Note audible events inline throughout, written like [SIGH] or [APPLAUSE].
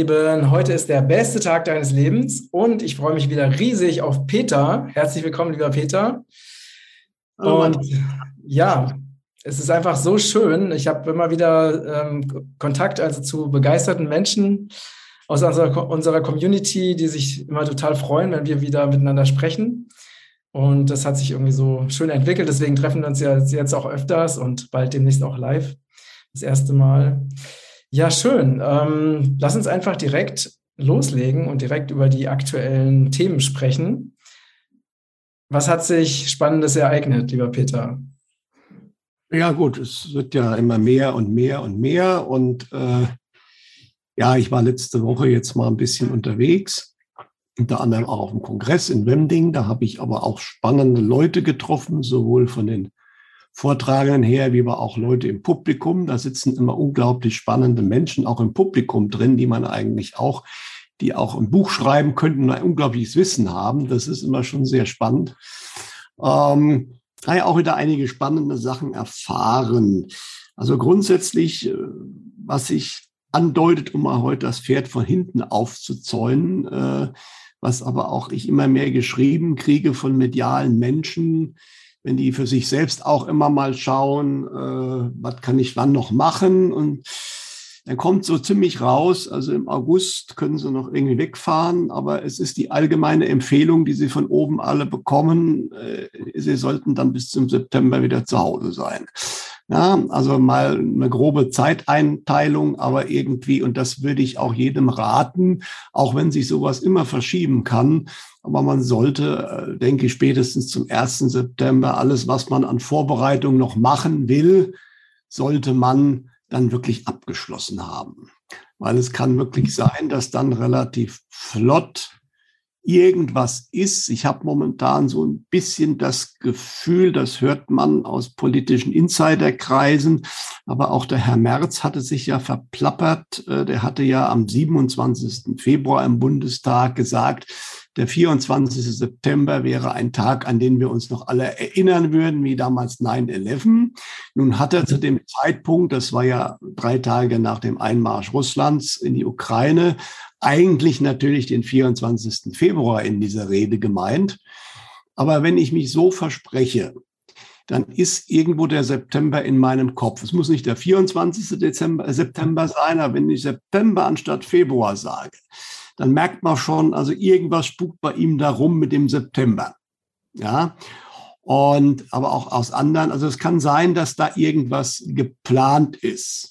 Lieben, heute ist der beste Tag deines Lebens und ich freue mich wieder riesig auf Peter. Herzlich willkommen, lieber Peter. Und ja, es ist einfach so schön. Ich habe immer wieder ähm, Kontakt also zu begeisterten Menschen aus unserer, unserer Community, die sich immer total freuen, wenn wir wieder miteinander sprechen. Und das hat sich irgendwie so schön entwickelt. Deswegen treffen wir uns ja jetzt auch öfters und bald demnächst auch live. Das erste Mal. Ja, schön. Ähm, lass uns einfach direkt loslegen und direkt über die aktuellen Themen sprechen. Was hat sich Spannendes ereignet, lieber Peter? Ja, gut, es wird ja immer mehr und mehr und mehr. Und äh, ja, ich war letzte Woche jetzt mal ein bisschen unterwegs, unter anderem auch auf dem Kongress in Wemding. Da habe ich aber auch spannende Leute getroffen, sowohl von den Vortragenden her, wie aber auch Leute im Publikum. Da sitzen immer unglaublich spannende Menschen auch im Publikum drin, die man eigentlich auch, die auch ein Buch schreiben könnten und ein unglaubliches Wissen haben. Das ist immer schon sehr spannend. Ähm, da ja auch wieder einige spannende Sachen erfahren. Also grundsätzlich, äh, was sich andeutet, um mal heute das Pferd von hinten aufzuzäunen, äh, was aber auch ich immer mehr geschrieben kriege von medialen Menschen, wenn die für sich selbst auch immer mal schauen, äh, was kann ich wann noch machen und dann kommt so ziemlich raus, also im August können sie noch irgendwie wegfahren, aber es ist die allgemeine Empfehlung, die sie von oben alle bekommen, äh, sie sollten dann bis zum September wieder zu Hause sein. Ja, also mal eine grobe Zeiteinteilung, aber irgendwie, und das würde ich auch jedem raten, auch wenn sich sowas immer verschieben kann, aber man sollte, äh, denke ich, spätestens zum 1. September alles, was man an Vorbereitung noch machen will, sollte man dann wirklich abgeschlossen haben. Weil es kann wirklich [LAUGHS] sein, dass dann relativ flott irgendwas ist. Ich habe momentan so ein bisschen das Gefühl, das hört man aus politischen Insiderkreisen, aber auch der Herr Merz hatte sich ja verplappert. Äh, der hatte ja am 27. Februar im Bundestag gesagt, der 24. September wäre ein Tag, an den wir uns noch alle erinnern würden, wie damals 9-11. Nun hat er zu dem Zeitpunkt, das war ja drei Tage nach dem Einmarsch Russlands in die Ukraine, eigentlich natürlich den 24. Februar in dieser Rede gemeint. Aber wenn ich mich so verspreche, dann ist irgendwo der September in meinem Kopf. Es muss nicht der 24. Dezember, September sein, aber wenn ich September anstatt Februar sage, dann merkt man schon, also irgendwas spukt bei ihm darum mit dem September. Ja. Und aber auch aus anderen, also es kann sein, dass da irgendwas geplant ist.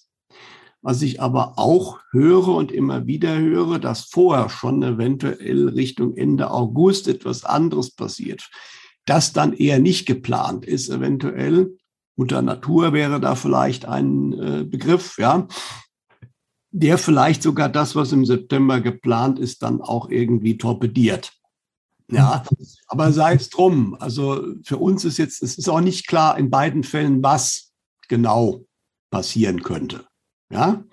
Was ich aber auch höre und immer wieder höre, dass vorher schon eventuell Richtung Ende August etwas anderes passiert. Das dann eher nicht geplant ist, eventuell. Mutter Natur wäre da vielleicht ein äh, Begriff, ja der vielleicht sogar das, was im September geplant ist, dann auch irgendwie torpediert. Ja, aber sei es drum. Also für uns ist jetzt, es ist auch nicht klar in beiden Fällen, was genau passieren könnte. Ja,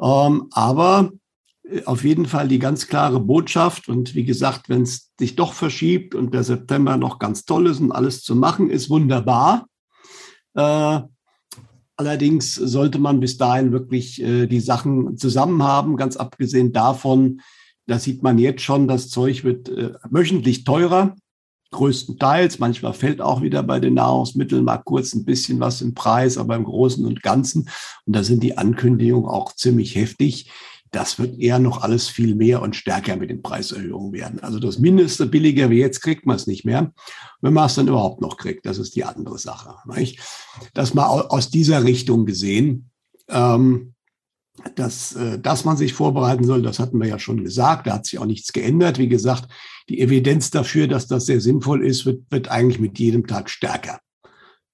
ähm, aber äh, auf jeden Fall die ganz klare Botschaft. Und wie gesagt, wenn es sich doch verschiebt und der September noch ganz toll ist und alles zu machen ist, wunderbar. Äh, Allerdings sollte man bis dahin wirklich äh, die Sachen zusammen haben, ganz abgesehen davon, da sieht man jetzt schon, das Zeug wird äh, wöchentlich teurer, größtenteils. Manchmal fällt auch wieder bei den Nahrungsmitteln mal kurz ein bisschen was im Preis, aber im Großen und Ganzen. Und da sind die Ankündigungen auch ziemlich heftig das wird eher noch alles viel mehr und stärker mit den Preiserhöhungen werden. Also das Mindeste billiger wie jetzt kriegt man es nicht mehr. Wenn man es dann überhaupt noch kriegt, das ist die andere Sache. Nicht? Das mal aus dieser Richtung gesehen. Ähm, dass, äh, dass man sich vorbereiten soll, das hatten wir ja schon gesagt, da hat sich auch nichts geändert. Wie gesagt, die Evidenz dafür, dass das sehr sinnvoll ist, wird, wird eigentlich mit jedem Tag stärker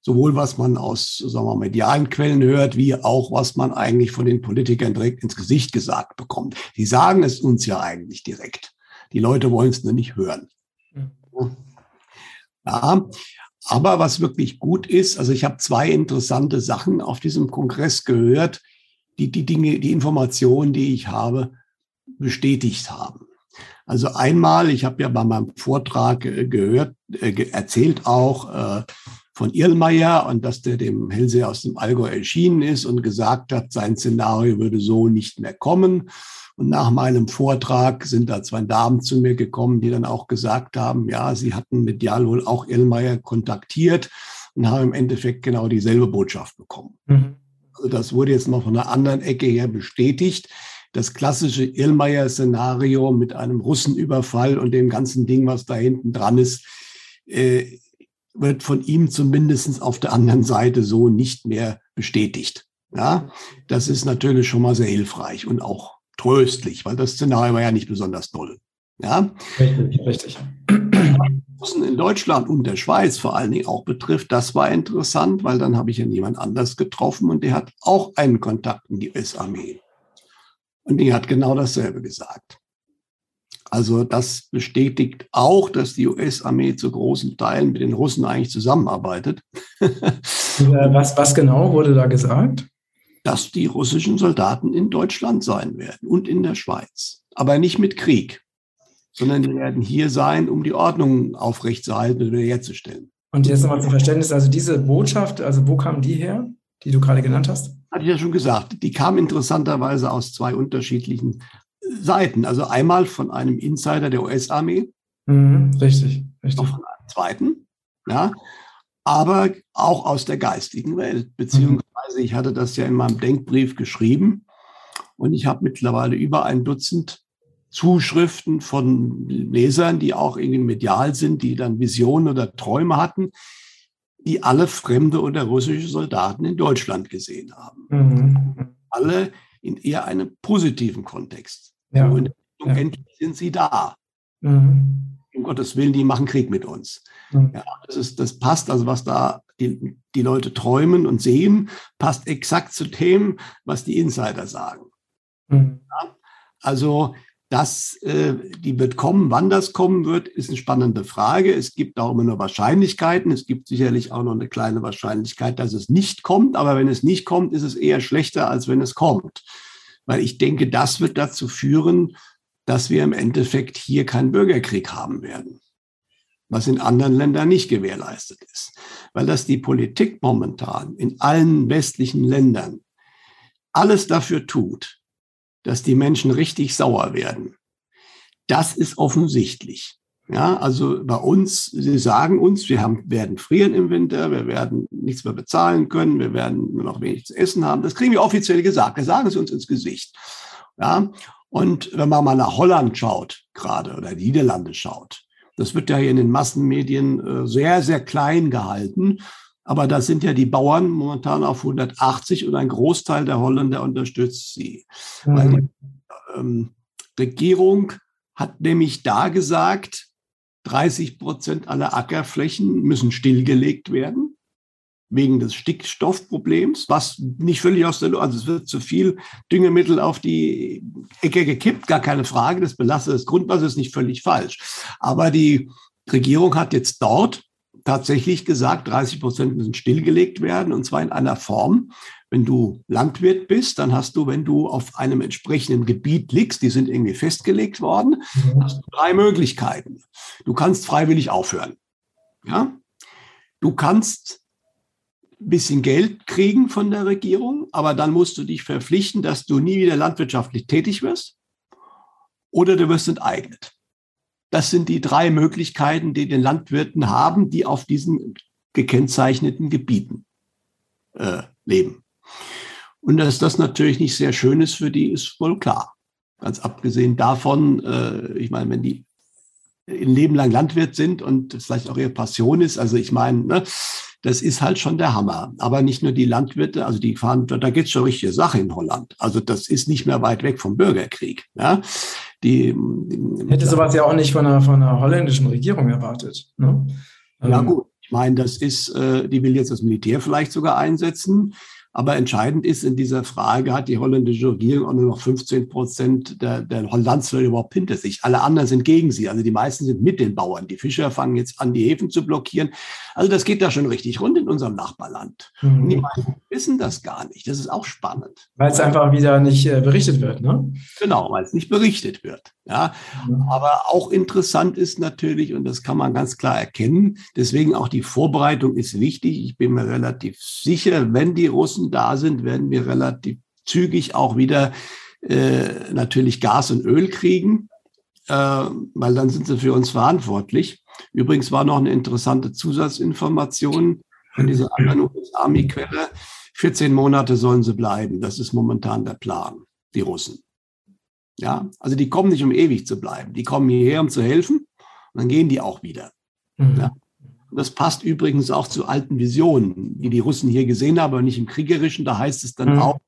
sowohl was man aus sagen wir, medialen Quellen hört, wie auch was man eigentlich von den Politikern direkt ins Gesicht gesagt bekommt. Die sagen es uns ja eigentlich direkt. Die Leute wollen es nur nicht hören. Mhm. Ja, aber was wirklich gut ist, also ich habe zwei interessante Sachen auf diesem Kongress gehört, die die Dinge, die Informationen, die ich habe, bestätigt haben. Also einmal, ich habe ja bei meinem Vortrag äh, gehört, äh, erzählt auch, äh, von Irlmeier und dass der dem Hellseher aus dem Allgäu erschienen ist und gesagt hat, sein Szenario würde so nicht mehr kommen. Und nach meinem Vortrag sind da zwei Damen zu mir gekommen, die dann auch gesagt haben, ja, sie hatten medial wohl auch Irlmeier kontaktiert und haben im Endeffekt genau dieselbe Botschaft bekommen. Mhm. Das wurde jetzt noch von einer anderen Ecke her bestätigt. Das klassische Irlmeier-Szenario mit einem Russenüberfall und dem ganzen Ding, was da hinten dran ist, äh, wird von ihm zumindest auf der anderen Seite so nicht mehr bestätigt. Ja, das ist natürlich schon mal sehr hilfreich und auch tröstlich, weil das Szenario war ja nicht besonders toll. Ja, richtig, richtig. In Deutschland und der Schweiz vor allen Dingen auch betrifft, das war interessant, weil dann habe ich ja niemand anders getroffen und der hat auch einen Kontakt in die US-Armee. Und die hat genau dasselbe gesagt. Also das bestätigt auch, dass die US-Armee zu großen Teilen mit den Russen eigentlich zusammenarbeitet. [LAUGHS] was, was genau wurde da gesagt? Dass die russischen Soldaten in Deutschland sein werden und in der Schweiz. Aber nicht mit Krieg, sondern die werden hier sein, um die Ordnung aufrechtzuerhalten und wiederherzustellen. Und jetzt nochmal zum Verständnis, also diese Botschaft, also wo kam die her, die du gerade genannt hast? Hatte ich ja schon gesagt. Die kam interessanterweise aus zwei unterschiedlichen Seiten. Also einmal von einem Insider der US-Armee. Mhm, richtig, richtig. Von einem zweiten, ja. Aber auch aus der geistigen Welt. Beziehungsweise ich hatte das ja in meinem Denkbrief geschrieben. Und ich habe mittlerweile über ein Dutzend Zuschriften von Lesern, die auch irgendwie medial sind, die dann Visionen oder Träume hatten, die alle fremde oder russische Soldaten in Deutschland gesehen haben. Mhm. Alle in eher einem positiven Kontext. Ja. Und ja. endlich sind sie da. Mhm. Um Gottes Willen, die machen Krieg mit uns. Mhm. Ja, das, ist, das passt, also was da die, die Leute träumen und sehen, passt exakt zu dem, was die Insider sagen. Mhm. Ja, also das, äh, die wird kommen. Wann das kommen wird, ist eine spannende Frage. Es gibt auch immer nur Wahrscheinlichkeiten. Es gibt sicherlich auch noch eine kleine Wahrscheinlichkeit, dass es nicht kommt. Aber wenn es nicht kommt, ist es eher schlechter, als wenn es kommt weil ich denke, das wird dazu führen, dass wir im Endeffekt hier keinen Bürgerkrieg haben werden, was in anderen Ländern nicht gewährleistet ist, weil das die Politik momentan in allen westlichen Ländern alles dafür tut, dass die Menschen richtig sauer werden. Das ist offensichtlich. Ja, also bei uns, sie sagen uns, wir haben, werden frieren im Winter, wir werden nichts mehr bezahlen können, wir werden nur noch wenig zu essen haben. Das kriegen wir offiziell gesagt. Das sagen sie uns ins Gesicht. Ja, und wenn man mal nach Holland schaut, gerade oder Niederlande schaut, das wird ja hier in den Massenmedien äh, sehr, sehr klein gehalten. Aber da sind ja die Bauern momentan auf 180 und ein Großteil der Holländer unterstützt sie. Mhm. Weil die ähm, Regierung hat nämlich da gesagt, 30 Prozent aller Ackerflächen müssen stillgelegt werden wegen des Stickstoffproblems, was nicht völlig aus der Luft, also es wird zu viel Düngemittel auf die Ecke gekippt, gar keine Frage, das belastet das Grundwasser, ist nicht völlig falsch. Aber die Regierung hat jetzt dort tatsächlich gesagt, 30 Prozent müssen stillgelegt werden und zwar in einer Form, wenn du Landwirt bist, dann hast du, wenn du auf einem entsprechenden Gebiet liegst, die sind irgendwie festgelegt worden, mhm. hast du drei Möglichkeiten. Du kannst freiwillig aufhören. Ja? Du kannst ein bisschen Geld kriegen von der Regierung, aber dann musst du dich verpflichten, dass du nie wieder landwirtschaftlich tätig wirst oder du wirst enteignet. Das sind die drei Möglichkeiten, die den Landwirten haben, die auf diesen gekennzeichneten Gebieten äh, leben. Und dass das natürlich nicht sehr schön ist für die, ist wohl klar. Ganz abgesehen davon, äh, ich meine, wenn die ein Leben lang Landwirt sind und das vielleicht auch ihre Passion ist, also ich meine, ne, das ist halt schon der Hammer. Aber nicht nur die Landwirte, also die fahren, da geht's schon richtige Sache in Holland. Also das ist nicht mehr weit weg vom Bürgerkrieg. Ja? Die, Hätte sowas ja auch nicht von einer, von einer holländischen Regierung erwartet. Ne? Ja ähm. gut, ich meine, das ist, äh, die will jetzt das Militär vielleicht sogar einsetzen. Aber entscheidend ist in dieser Frage, hat die holländische Regierung auch nur noch 15 Prozent der, der Landsleute überhaupt hinter sich. Alle anderen sind gegen sie. Also die meisten sind mit den Bauern. Die Fischer fangen jetzt an, die Häfen zu blockieren. Also das geht da schon richtig rund in unserem Nachbarland. Mhm. Und die meisten wissen das gar nicht. Das ist auch spannend. Weil es einfach wieder nicht äh, berichtet wird, ne? Genau, weil es nicht berichtet wird. Ja, mhm. aber auch interessant ist natürlich, und das kann man ganz klar erkennen, deswegen auch die Vorbereitung ist wichtig. Ich bin mir relativ sicher, wenn die Russen da sind, werden wir relativ zügig auch wieder äh, natürlich Gas und Öl kriegen, äh, weil dann sind sie für uns verantwortlich. Übrigens war noch eine interessante Zusatzinformation von dieser anderen US-Army-Quelle. 14 Monate sollen sie bleiben. Das ist momentan der Plan, die Russen. Ja, also die kommen nicht, um ewig zu bleiben. Die kommen hierher, um zu helfen. Und dann gehen die auch wieder. Mhm. Ja. Das passt übrigens auch zu alten Visionen, die die Russen hier gesehen haben, aber nicht im Kriegerischen. Da heißt es dann mhm. auch,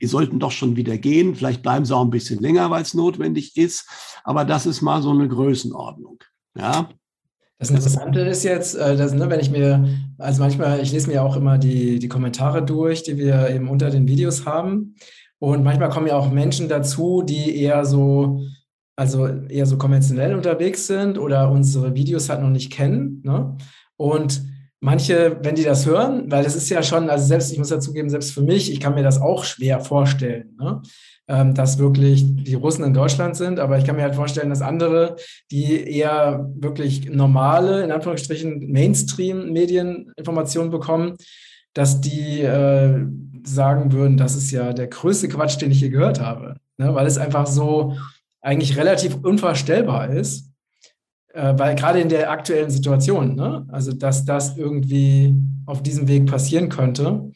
die sollten doch schon wieder gehen. Vielleicht bleiben sie auch ein bisschen länger, weil es notwendig ist. Aber das ist mal so eine Größenordnung. Ja. Das Interessante ist jetzt, äh, dass, ne, wenn ich mir, also manchmal, ich lese mir auch immer die, die Kommentare durch, die wir eben unter den Videos haben. Und manchmal kommen ja auch Menschen dazu, die eher so, also eher so konventionell unterwegs sind oder unsere Videos halt noch nicht kennen. Ne? Und manche, wenn die das hören, weil das ist ja schon, also selbst, ich muss dazugeben, selbst für mich, ich kann mir das auch schwer vorstellen, ne? ähm, dass wirklich die Russen in Deutschland sind, aber ich kann mir halt vorstellen, dass andere, die eher wirklich normale, in Anführungsstrichen, Mainstream-Medieninformationen bekommen, dass die äh, sagen würden, das ist ja der größte Quatsch, den ich je gehört habe, ne? weil es einfach so eigentlich relativ unvorstellbar ist weil gerade in der aktuellen Situation, ne? also dass das irgendwie auf diesem Weg passieren könnte.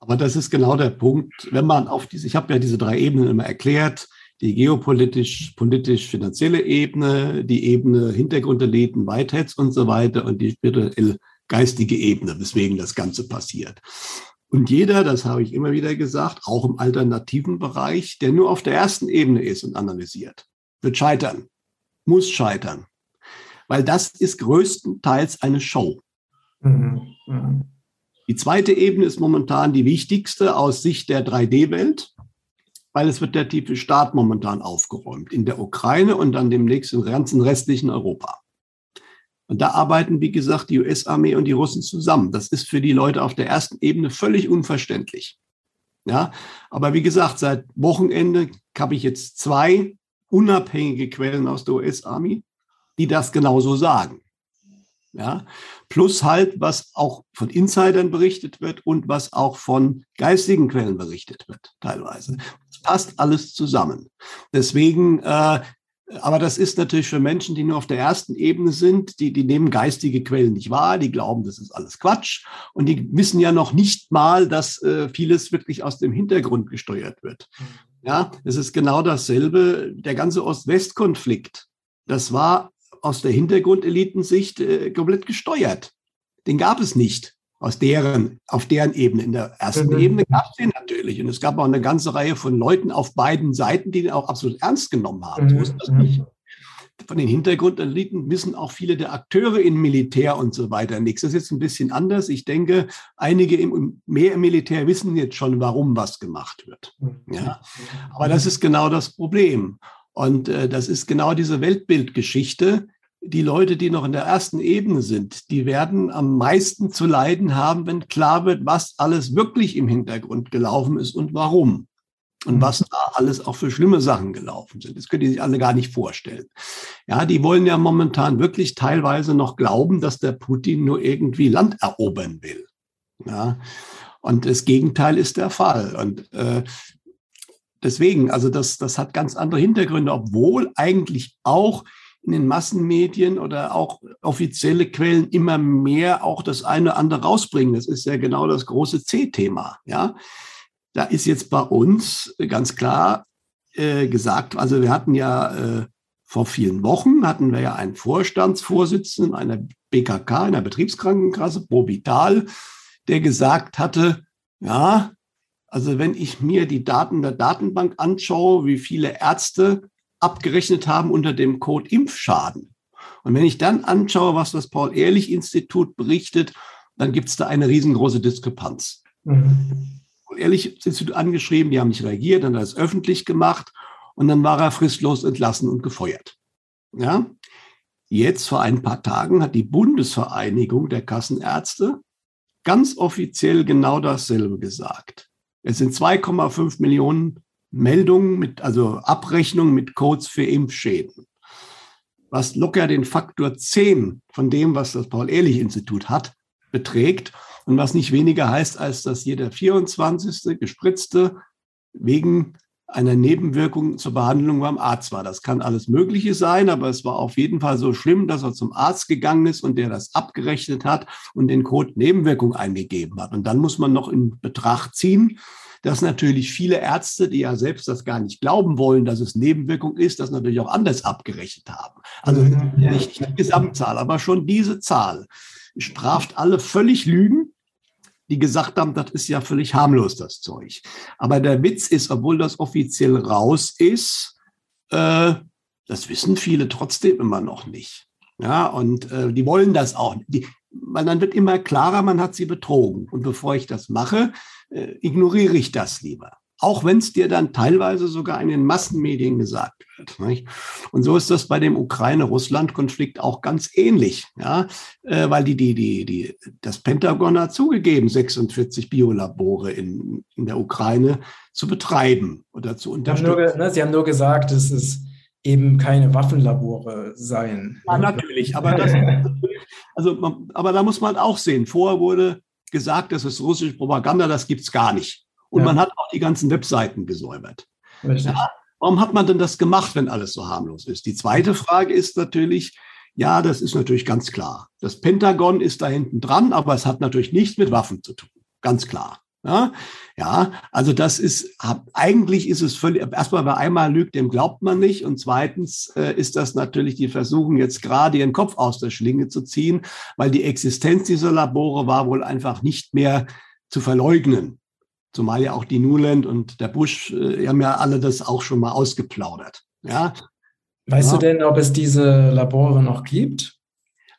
aber das ist genau der Punkt, wenn man auf diese, ich habe ja diese drei Ebenen immer erklärt, die geopolitisch, politisch, finanzielle Ebene, die Ebene Hintergrundeliten, Whiteheads und so weiter und die spirituell geistige Ebene, weswegen das Ganze passiert. Und jeder, das habe ich immer wieder gesagt, auch im alternativen Bereich, der nur auf der ersten Ebene ist und analysiert, wird scheitern muss scheitern. Weil das ist größtenteils eine Show. Mhm. Mhm. Die zweite Ebene ist momentan die wichtigste aus Sicht der 3D-Welt, weil es wird der tiefe Staat momentan aufgeräumt in der Ukraine und dann demnächst im ganzen restlichen Europa. Und da arbeiten, wie gesagt, die US-Armee und die Russen zusammen. Das ist für die Leute auf der ersten Ebene völlig unverständlich. Ja, aber wie gesagt, seit Wochenende habe ich jetzt zwei unabhängige Quellen aus der US-Army, die das genauso sagen. Ja, plus halt, was auch von Insidern berichtet wird und was auch von geistigen Quellen berichtet wird, teilweise. Das passt alles zusammen. Deswegen, äh, aber das ist natürlich für Menschen, die nur auf der ersten Ebene sind, die, die nehmen geistige Quellen nicht wahr, die glauben, das ist alles Quatsch und die wissen ja noch nicht mal, dass äh, vieles wirklich aus dem Hintergrund gesteuert wird. Ja, es ist genau dasselbe. Der ganze Ost-West-Konflikt, das war aus der Hintergrundelitensicht äh, komplett gesteuert. Den gab es nicht aus deren, auf deren Ebene. In der ersten mhm. Ebene gab es den natürlich. Und es gab auch eine ganze Reihe von Leuten auf beiden Seiten, die den auch absolut ernst genommen haben. Mhm. So ist das nicht von den Hintergrundeliten wissen auch viele der Akteure im Militär und so weiter nichts. Das ist jetzt ein bisschen anders. Ich denke, einige im, mehr im Militär wissen jetzt schon, warum was gemacht wird. Ja? Aber das ist genau das Problem. Und äh, das ist genau diese Weltbildgeschichte. Die Leute, die noch in der ersten Ebene sind, die werden am meisten zu leiden haben, wenn klar wird, was alles wirklich im Hintergrund gelaufen ist und warum und was da alles auch für schlimme Sachen gelaufen sind. Das können die sich alle gar nicht vorstellen. Ja, die wollen ja momentan wirklich teilweise noch glauben, dass der Putin nur irgendwie Land erobern will. Ja, und das Gegenteil ist der Fall. Und äh, deswegen, also das, das hat ganz andere Hintergründe, obwohl eigentlich auch in den Massenmedien oder auch offizielle Quellen immer mehr auch das eine oder andere rausbringen. Das ist ja genau das große C-Thema. Ja, da ist jetzt bei uns ganz klar äh, gesagt, also wir hatten ja äh, vor vielen Wochen hatten wir ja einen Vorstandsvorsitzenden einer BKK, einer Betriebskrankenkasse, Provital, der gesagt hatte, ja, also wenn ich mir die Daten der Datenbank anschaue, wie viele Ärzte abgerechnet haben unter dem Code Impfschaden. Und wenn ich dann anschaue, was das Paul-Ehrlich-Institut berichtet, dann gibt es da eine riesengroße Diskrepanz. Mhm ehrlich sind angeschrieben, die haben nicht reagiert, dann hat er es öffentlich gemacht und dann war er fristlos entlassen und gefeuert. Ja? Jetzt vor ein paar Tagen hat die Bundesvereinigung der Kassenärzte ganz offiziell genau dasselbe gesagt. Es sind 2,5 Millionen Meldungen mit, also Abrechnungen mit Codes für Impfschäden. Was locker den Faktor 10 von dem, was das Paul-Ehrlich-Institut hat, beträgt und was nicht weniger heißt, als dass jeder 24. gespritzte wegen einer Nebenwirkung zur Behandlung beim Arzt war. Das kann alles Mögliche sein, aber es war auf jeden Fall so schlimm, dass er zum Arzt gegangen ist und der das abgerechnet hat und den Code Nebenwirkung eingegeben hat. Und dann muss man noch in Betracht ziehen, dass natürlich viele Ärzte, die ja selbst das gar nicht glauben wollen, dass es Nebenwirkung ist, das natürlich auch anders abgerechnet haben. Also mhm. nicht die Gesamtzahl, aber schon diese Zahl straft alle völlig Lügen die gesagt haben, das ist ja völlig harmlos, das Zeug. Aber der Witz ist, obwohl das offiziell raus ist, äh, das wissen viele trotzdem immer noch nicht. Ja, und äh, die wollen das auch. Die, weil dann wird immer klarer, man hat sie betrogen. Und bevor ich das mache, äh, ignoriere ich das lieber auch wenn es dir dann teilweise sogar in den Massenmedien gesagt wird. Nicht? Und so ist das bei dem Ukraine-Russland-Konflikt auch ganz ähnlich, ja, äh, weil die, die, die, die, das Pentagon hat zugegeben, 46 Biolabore in, in der Ukraine zu betreiben oder zu unterstützen. Sie haben nur, ne, Sie haben nur gesagt, dass es eben keine Waffenlabore seien. Ja, natürlich, aber das, [LAUGHS] also, aber da muss man auch sehen, vorher wurde gesagt, das ist russische Propaganda, das gibt es gar nicht. Und ja. man hat auch die ganzen Webseiten gesäubert. Ja, warum hat man denn das gemacht, wenn alles so harmlos ist? Die zweite Frage ist natürlich, ja, das ist natürlich ganz klar. Das Pentagon ist da hinten dran, aber es hat natürlich nichts mit Waffen zu tun. Ganz klar. Ja, ja, also das ist, eigentlich ist es völlig, erstmal, wer einmal lügt, dem glaubt man nicht. Und zweitens äh, ist das natürlich die Versuchung, jetzt gerade ihren Kopf aus der Schlinge zu ziehen, weil die Existenz dieser Labore war wohl einfach nicht mehr zu verleugnen. Zumal ja auch die Nuland und der Bush äh, haben ja alle das auch schon mal ausgeplaudert. Ja. Weißt ja. du denn, ob es diese Labore noch gibt?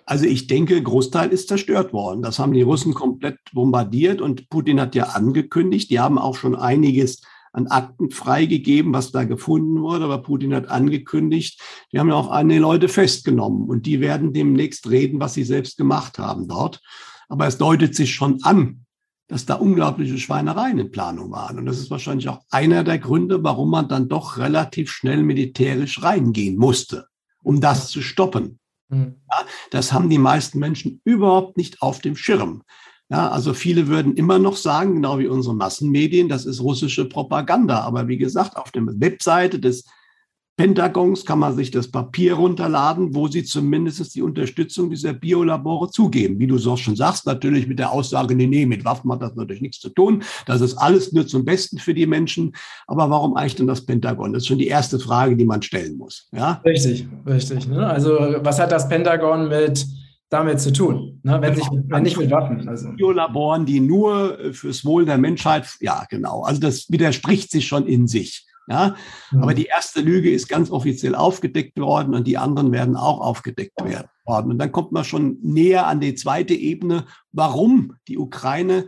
Also ich denke, Großteil ist zerstört worden. Das haben die Russen komplett bombardiert und Putin hat ja angekündigt, die haben auch schon einiges an Akten freigegeben, was da gefunden wurde, aber Putin hat angekündigt, die haben ja auch einige Leute festgenommen und die werden demnächst reden, was sie selbst gemacht haben dort. Aber es deutet sich schon an, dass da unglaubliche Schweinereien in Planung waren. Und das ist wahrscheinlich auch einer der Gründe, warum man dann doch relativ schnell militärisch reingehen musste, um das zu stoppen. Mhm. Ja, das haben die meisten Menschen überhaupt nicht auf dem Schirm. Ja, also viele würden immer noch sagen, genau wie unsere Massenmedien, das ist russische Propaganda. Aber wie gesagt, auf der Webseite des Pentagons kann man sich das Papier runterladen, wo sie zumindest die Unterstützung dieser Biolabore zugeben. Wie du so schon sagst, natürlich mit der Aussage, nee, nee, mit Waffen hat das natürlich nichts zu tun. Das ist alles nur zum Besten für die Menschen. Aber warum eigentlich denn das Pentagon? Das ist schon die erste Frage, die man stellen muss. Ja? Richtig, richtig. Ne? Also was hat das Pentagon mit damit zu tun, ne? wenn, sich, wenn nicht mit Waffen. Also. Biolaboren, die nur fürs Wohl der Menschheit, ja genau, also das widerspricht sich schon in sich. Ja, mhm. aber die erste Lüge ist ganz offiziell aufgedeckt worden und die anderen werden auch aufgedeckt werden. Und dann kommt man schon näher an die zweite Ebene, warum die Ukraine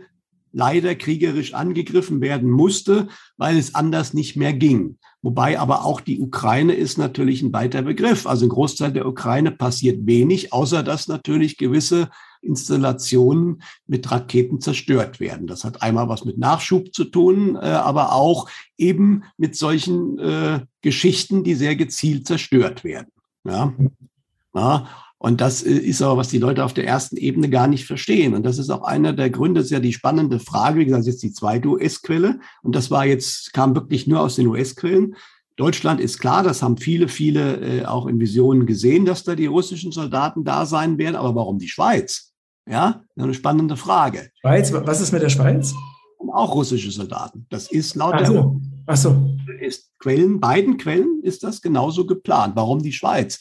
leider kriegerisch angegriffen werden musste, weil es anders nicht mehr ging. Wobei aber auch die Ukraine ist natürlich ein weiter Begriff. Also ein Großteil der Ukraine passiert wenig, außer dass natürlich gewisse Installationen mit Raketen zerstört werden. Das hat einmal was mit Nachschub zu tun, äh, aber auch eben mit solchen äh, Geschichten, die sehr gezielt zerstört werden. Ja. ja. Und das äh, ist aber, was die Leute auf der ersten Ebene gar nicht verstehen. Und das ist auch einer der Gründe, das ist ja die spannende Frage, wie gesagt, jetzt die zweite US-Quelle. Und das war jetzt, kam wirklich nur aus den US-Quellen. Deutschland ist klar, das haben viele, viele äh, auch in Visionen gesehen, dass da die russischen Soldaten da sein werden. Aber warum die Schweiz? Ja, eine spannende Frage. Schweiz, was ist mit der Schweiz? Auch russische Soldaten. Das ist laut Ach so. Ach so. Ist Quellen, beiden Quellen ist das genauso geplant. Warum die Schweiz?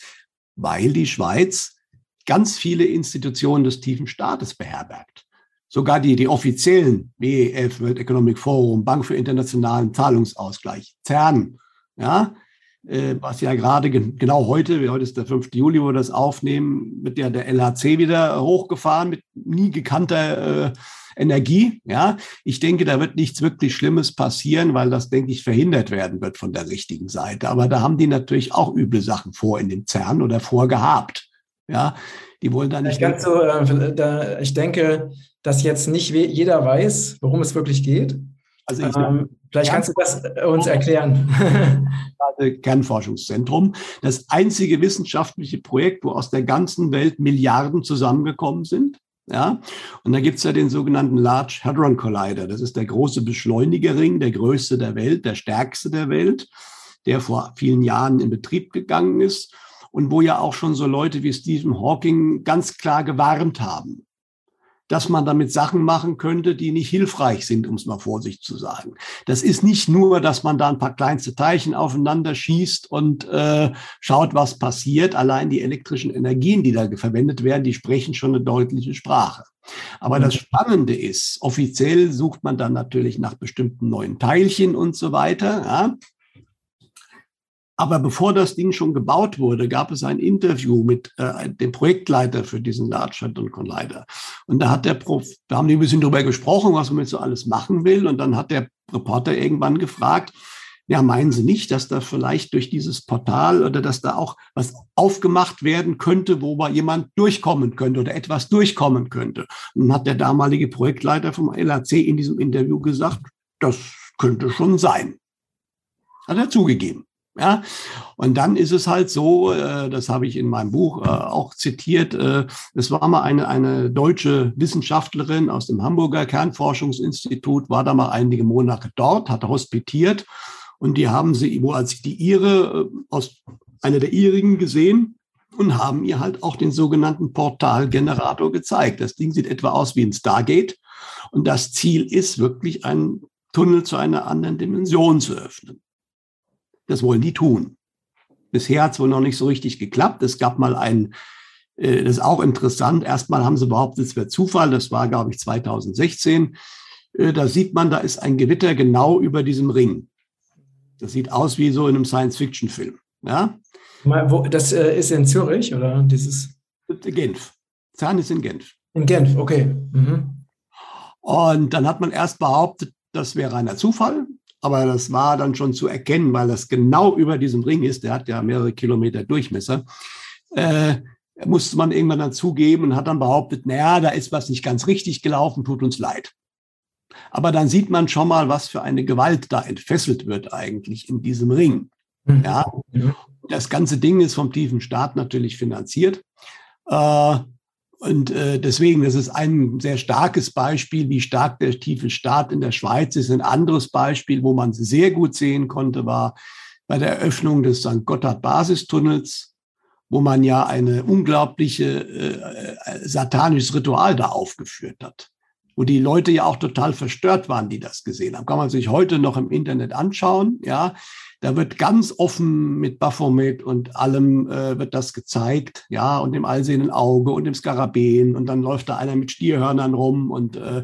Weil die Schweiz ganz viele Institutionen des tiefen Staates beherbergt. Sogar die, die offiziellen WEF, World Economic Forum, Bank für internationalen Zahlungsausgleich, CERN, ja, äh, was ja gerade genau heute, heute ist der 5. Juli, wo wir das aufnehmen, wird ja der LHC wieder hochgefahren mit nie gekannter äh, Energie. Ja, ich denke, da wird nichts wirklich Schlimmes passieren, weil das, denke ich, verhindert werden wird von der richtigen Seite. Aber da haben die natürlich auch üble Sachen vor in dem CERN oder vorgehabt. Ja, die wollen da nicht. Ganz so, äh, da, ich denke, dass jetzt nicht jeder weiß, worum es wirklich geht. Also ich, ähm, vielleicht kannst du das äh, uns erklären. [LAUGHS] Kernforschungszentrum, das einzige wissenschaftliche Projekt, wo aus der ganzen Welt Milliarden zusammengekommen sind. Ja, und da gibt es ja den sogenannten Large Hadron Collider. Das ist der große Beschleunigerring, der größte der Welt, der stärkste der Welt, der vor vielen Jahren in Betrieb gegangen ist und wo ja auch schon so Leute wie Stephen Hawking ganz klar gewarnt haben dass man damit Sachen machen könnte, die nicht hilfreich sind, um es mal vorsichtig zu sagen. Das ist nicht nur, dass man da ein paar kleinste Teilchen aufeinander schießt und äh, schaut, was passiert. Allein die elektrischen Energien, die da verwendet werden, die sprechen schon eine deutliche Sprache. Aber das mhm. Spannende ist, offiziell sucht man dann natürlich nach bestimmten neuen Teilchen und so weiter. Ja. Aber bevor das Ding schon gebaut wurde, gab es ein Interview mit äh, dem Projektleiter für diesen Large Hadron Collider. Und da hat der Prof, da haben die ein bisschen drüber gesprochen, was man jetzt so alles machen will. Und dann hat der Reporter irgendwann gefragt, ja, meinen Sie nicht, dass da vielleicht durch dieses Portal oder dass da auch was aufgemacht werden könnte, wo mal jemand durchkommen könnte oder etwas durchkommen könnte? Und hat der damalige Projektleiter vom LAC in diesem Interview gesagt, das könnte schon sein. Hat er zugegeben. Ja, und dann ist es halt so, äh, das habe ich in meinem Buch äh, auch zitiert, äh, es war mal eine, eine deutsche Wissenschaftlerin aus dem Hamburger Kernforschungsinstitut, war da mal einige Monate dort, hat hospitiert und die haben sie, wo als die ihre, aus einer der ihrigen gesehen und haben ihr halt auch den sogenannten Portalgenerator gezeigt. Das Ding sieht etwa aus wie ein Stargate und das Ziel ist wirklich einen Tunnel zu einer anderen Dimension zu öffnen. Das wollen die tun. Bisher hat es wohl noch nicht so richtig geklappt. Es gab mal ein, äh, das ist auch interessant. Erstmal haben sie behauptet, es wäre Zufall. Das war, glaube ich, 2016. Äh, da sieht man, da ist ein Gewitter genau über diesem Ring. Das sieht aus wie so in einem Science-Fiction-Film. Ja? Das äh, ist in Zürich oder dieses? Genf. Zahn ist in Genf. In Genf, okay. Mhm. Und dann hat man erst behauptet, das wäre reiner Zufall aber das war dann schon zu erkennen, weil das genau über diesem Ring ist, der hat ja mehrere Kilometer Durchmesser, äh, musste man irgendwann dann zugeben und hat dann behauptet, naja, da ist was nicht ganz richtig gelaufen, tut uns leid. Aber dann sieht man schon mal, was für eine Gewalt da entfesselt wird eigentlich in diesem Ring. Mhm. Ja, das ganze Ding ist vom tiefen Staat natürlich finanziert. Äh, und äh, deswegen, das ist ein sehr starkes Beispiel, wie stark der tiefe Staat in der Schweiz ist. Ein anderes Beispiel, wo man sehr gut sehen konnte, war bei der Eröffnung des St. Gotthard Basistunnels, wo man ja eine unglaubliche äh, äh, satanisches Ritual da aufgeführt hat, wo die Leute ja auch total verstört waren, die das gesehen haben. Kann man sich heute noch im Internet anschauen, ja. Da wird ganz offen mit Baphomet und allem äh, wird das gezeigt, ja, und dem allsehenden Auge und dem Skarabäen und dann läuft da einer mit Stierhörnern rum und äh,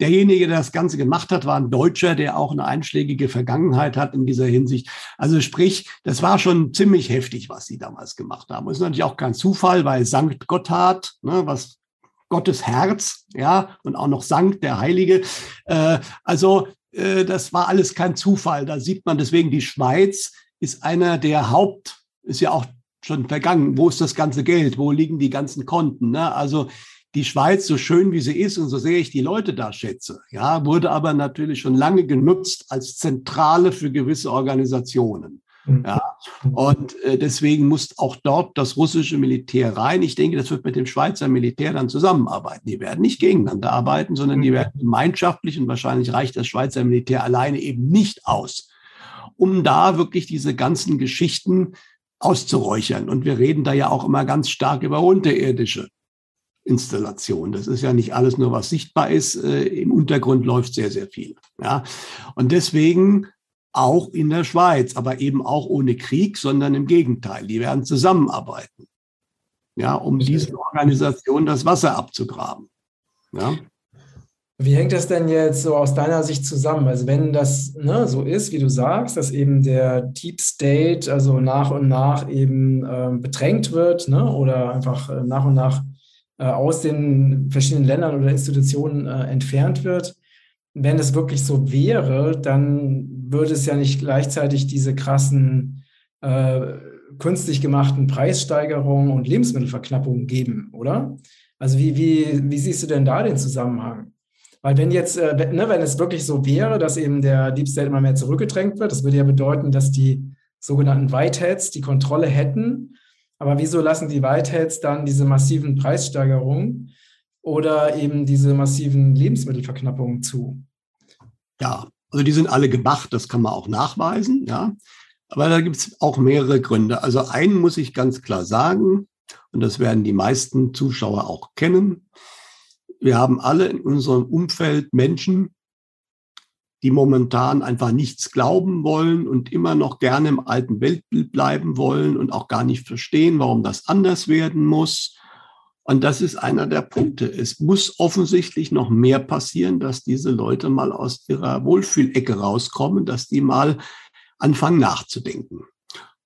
derjenige, der das Ganze gemacht hat, war ein Deutscher, der auch eine einschlägige Vergangenheit hat in dieser Hinsicht. Also sprich, das war schon ziemlich heftig, was sie damals gemacht haben. Das ist natürlich auch kein Zufall, weil Sankt Gotthard, ne, was Gottes Herz, ja, und auch noch Sankt, der Heilige. Äh, also das war alles kein Zufall. Da sieht man deswegen, die Schweiz ist einer der Haupt, ist ja auch schon vergangen. Wo ist das ganze Geld? Wo liegen die ganzen Konten? Ne? Also die Schweiz, so schön wie sie ist und so sehr ich die Leute da schätze, ja, wurde aber natürlich schon lange genutzt als Zentrale für gewisse Organisationen. Mhm. Ja, und äh, deswegen muss auch dort das russische Militär rein. Ich denke, das wird mit dem Schweizer Militär dann zusammenarbeiten. Die werden nicht gegeneinander arbeiten, sondern die mhm. werden gemeinschaftlich und wahrscheinlich reicht das Schweizer Militär alleine eben nicht aus, um da wirklich diese ganzen Geschichten auszuräuchern. Und wir reden da ja auch immer ganz stark über unterirdische Installation. Das ist ja nicht alles nur, was sichtbar ist. Äh, Im Untergrund läuft sehr, sehr viel. Ja. Und deswegen auch in der Schweiz, aber eben auch ohne Krieg, sondern im Gegenteil. Die werden zusammenarbeiten, ja, um diesen Organisationen das Wasser abzugraben. Ja. Wie hängt das denn jetzt so aus deiner Sicht zusammen? Also wenn das ne, so ist, wie du sagst, dass eben der Deep State also nach und nach eben äh, bedrängt wird ne, oder einfach äh, nach und nach äh, aus den verschiedenen Ländern oder Institutionen äh, entfernt wird, wenn es wirklich so wäre, dann würde es ja nicht gleichzeitig diese krassen äh, künstlich gemachten Preissteigerungen und Lebensmittelverknappungen geben, oder? Also wie, wie, wie siehst du denn da den Zusammenhang? Weil wenn jetzt, äh, ne, wenn es wirklich so wäre, dass eben der Deep State immer mehr zurückgedrängt wird, das würde ja bedeuten, dass die sogenannten Whiteheads die Kontrolle hätten. Aber wieso lassen die Whiteheads dann diese massiven Preissteigerungen oder eben diese massiven Lebensmittelverknappungen zu? Ja, also die sind alle gemacht, das kann man auch nachweisen, ja. Aber da gibt es auch mehrere Gründe. Also einen muss ich ganz klar sagen, und das werden die meisten Zuschauer auch kennen. Wir haben alle in unserem Umfeld Menschen, die momentan einfach nichts glauben wollen und immer noch gerne im alten Weltbild bleiben wollen und auch gar nicht verstehen, warum das anders werden muss. Und das ist einer der Punkte. Es muss offensichtlich noch mehr passieren, dass diese Leute mal aus ihrer Wohlfühlecke rauskommen, dass die mal anfangen nachzudenken.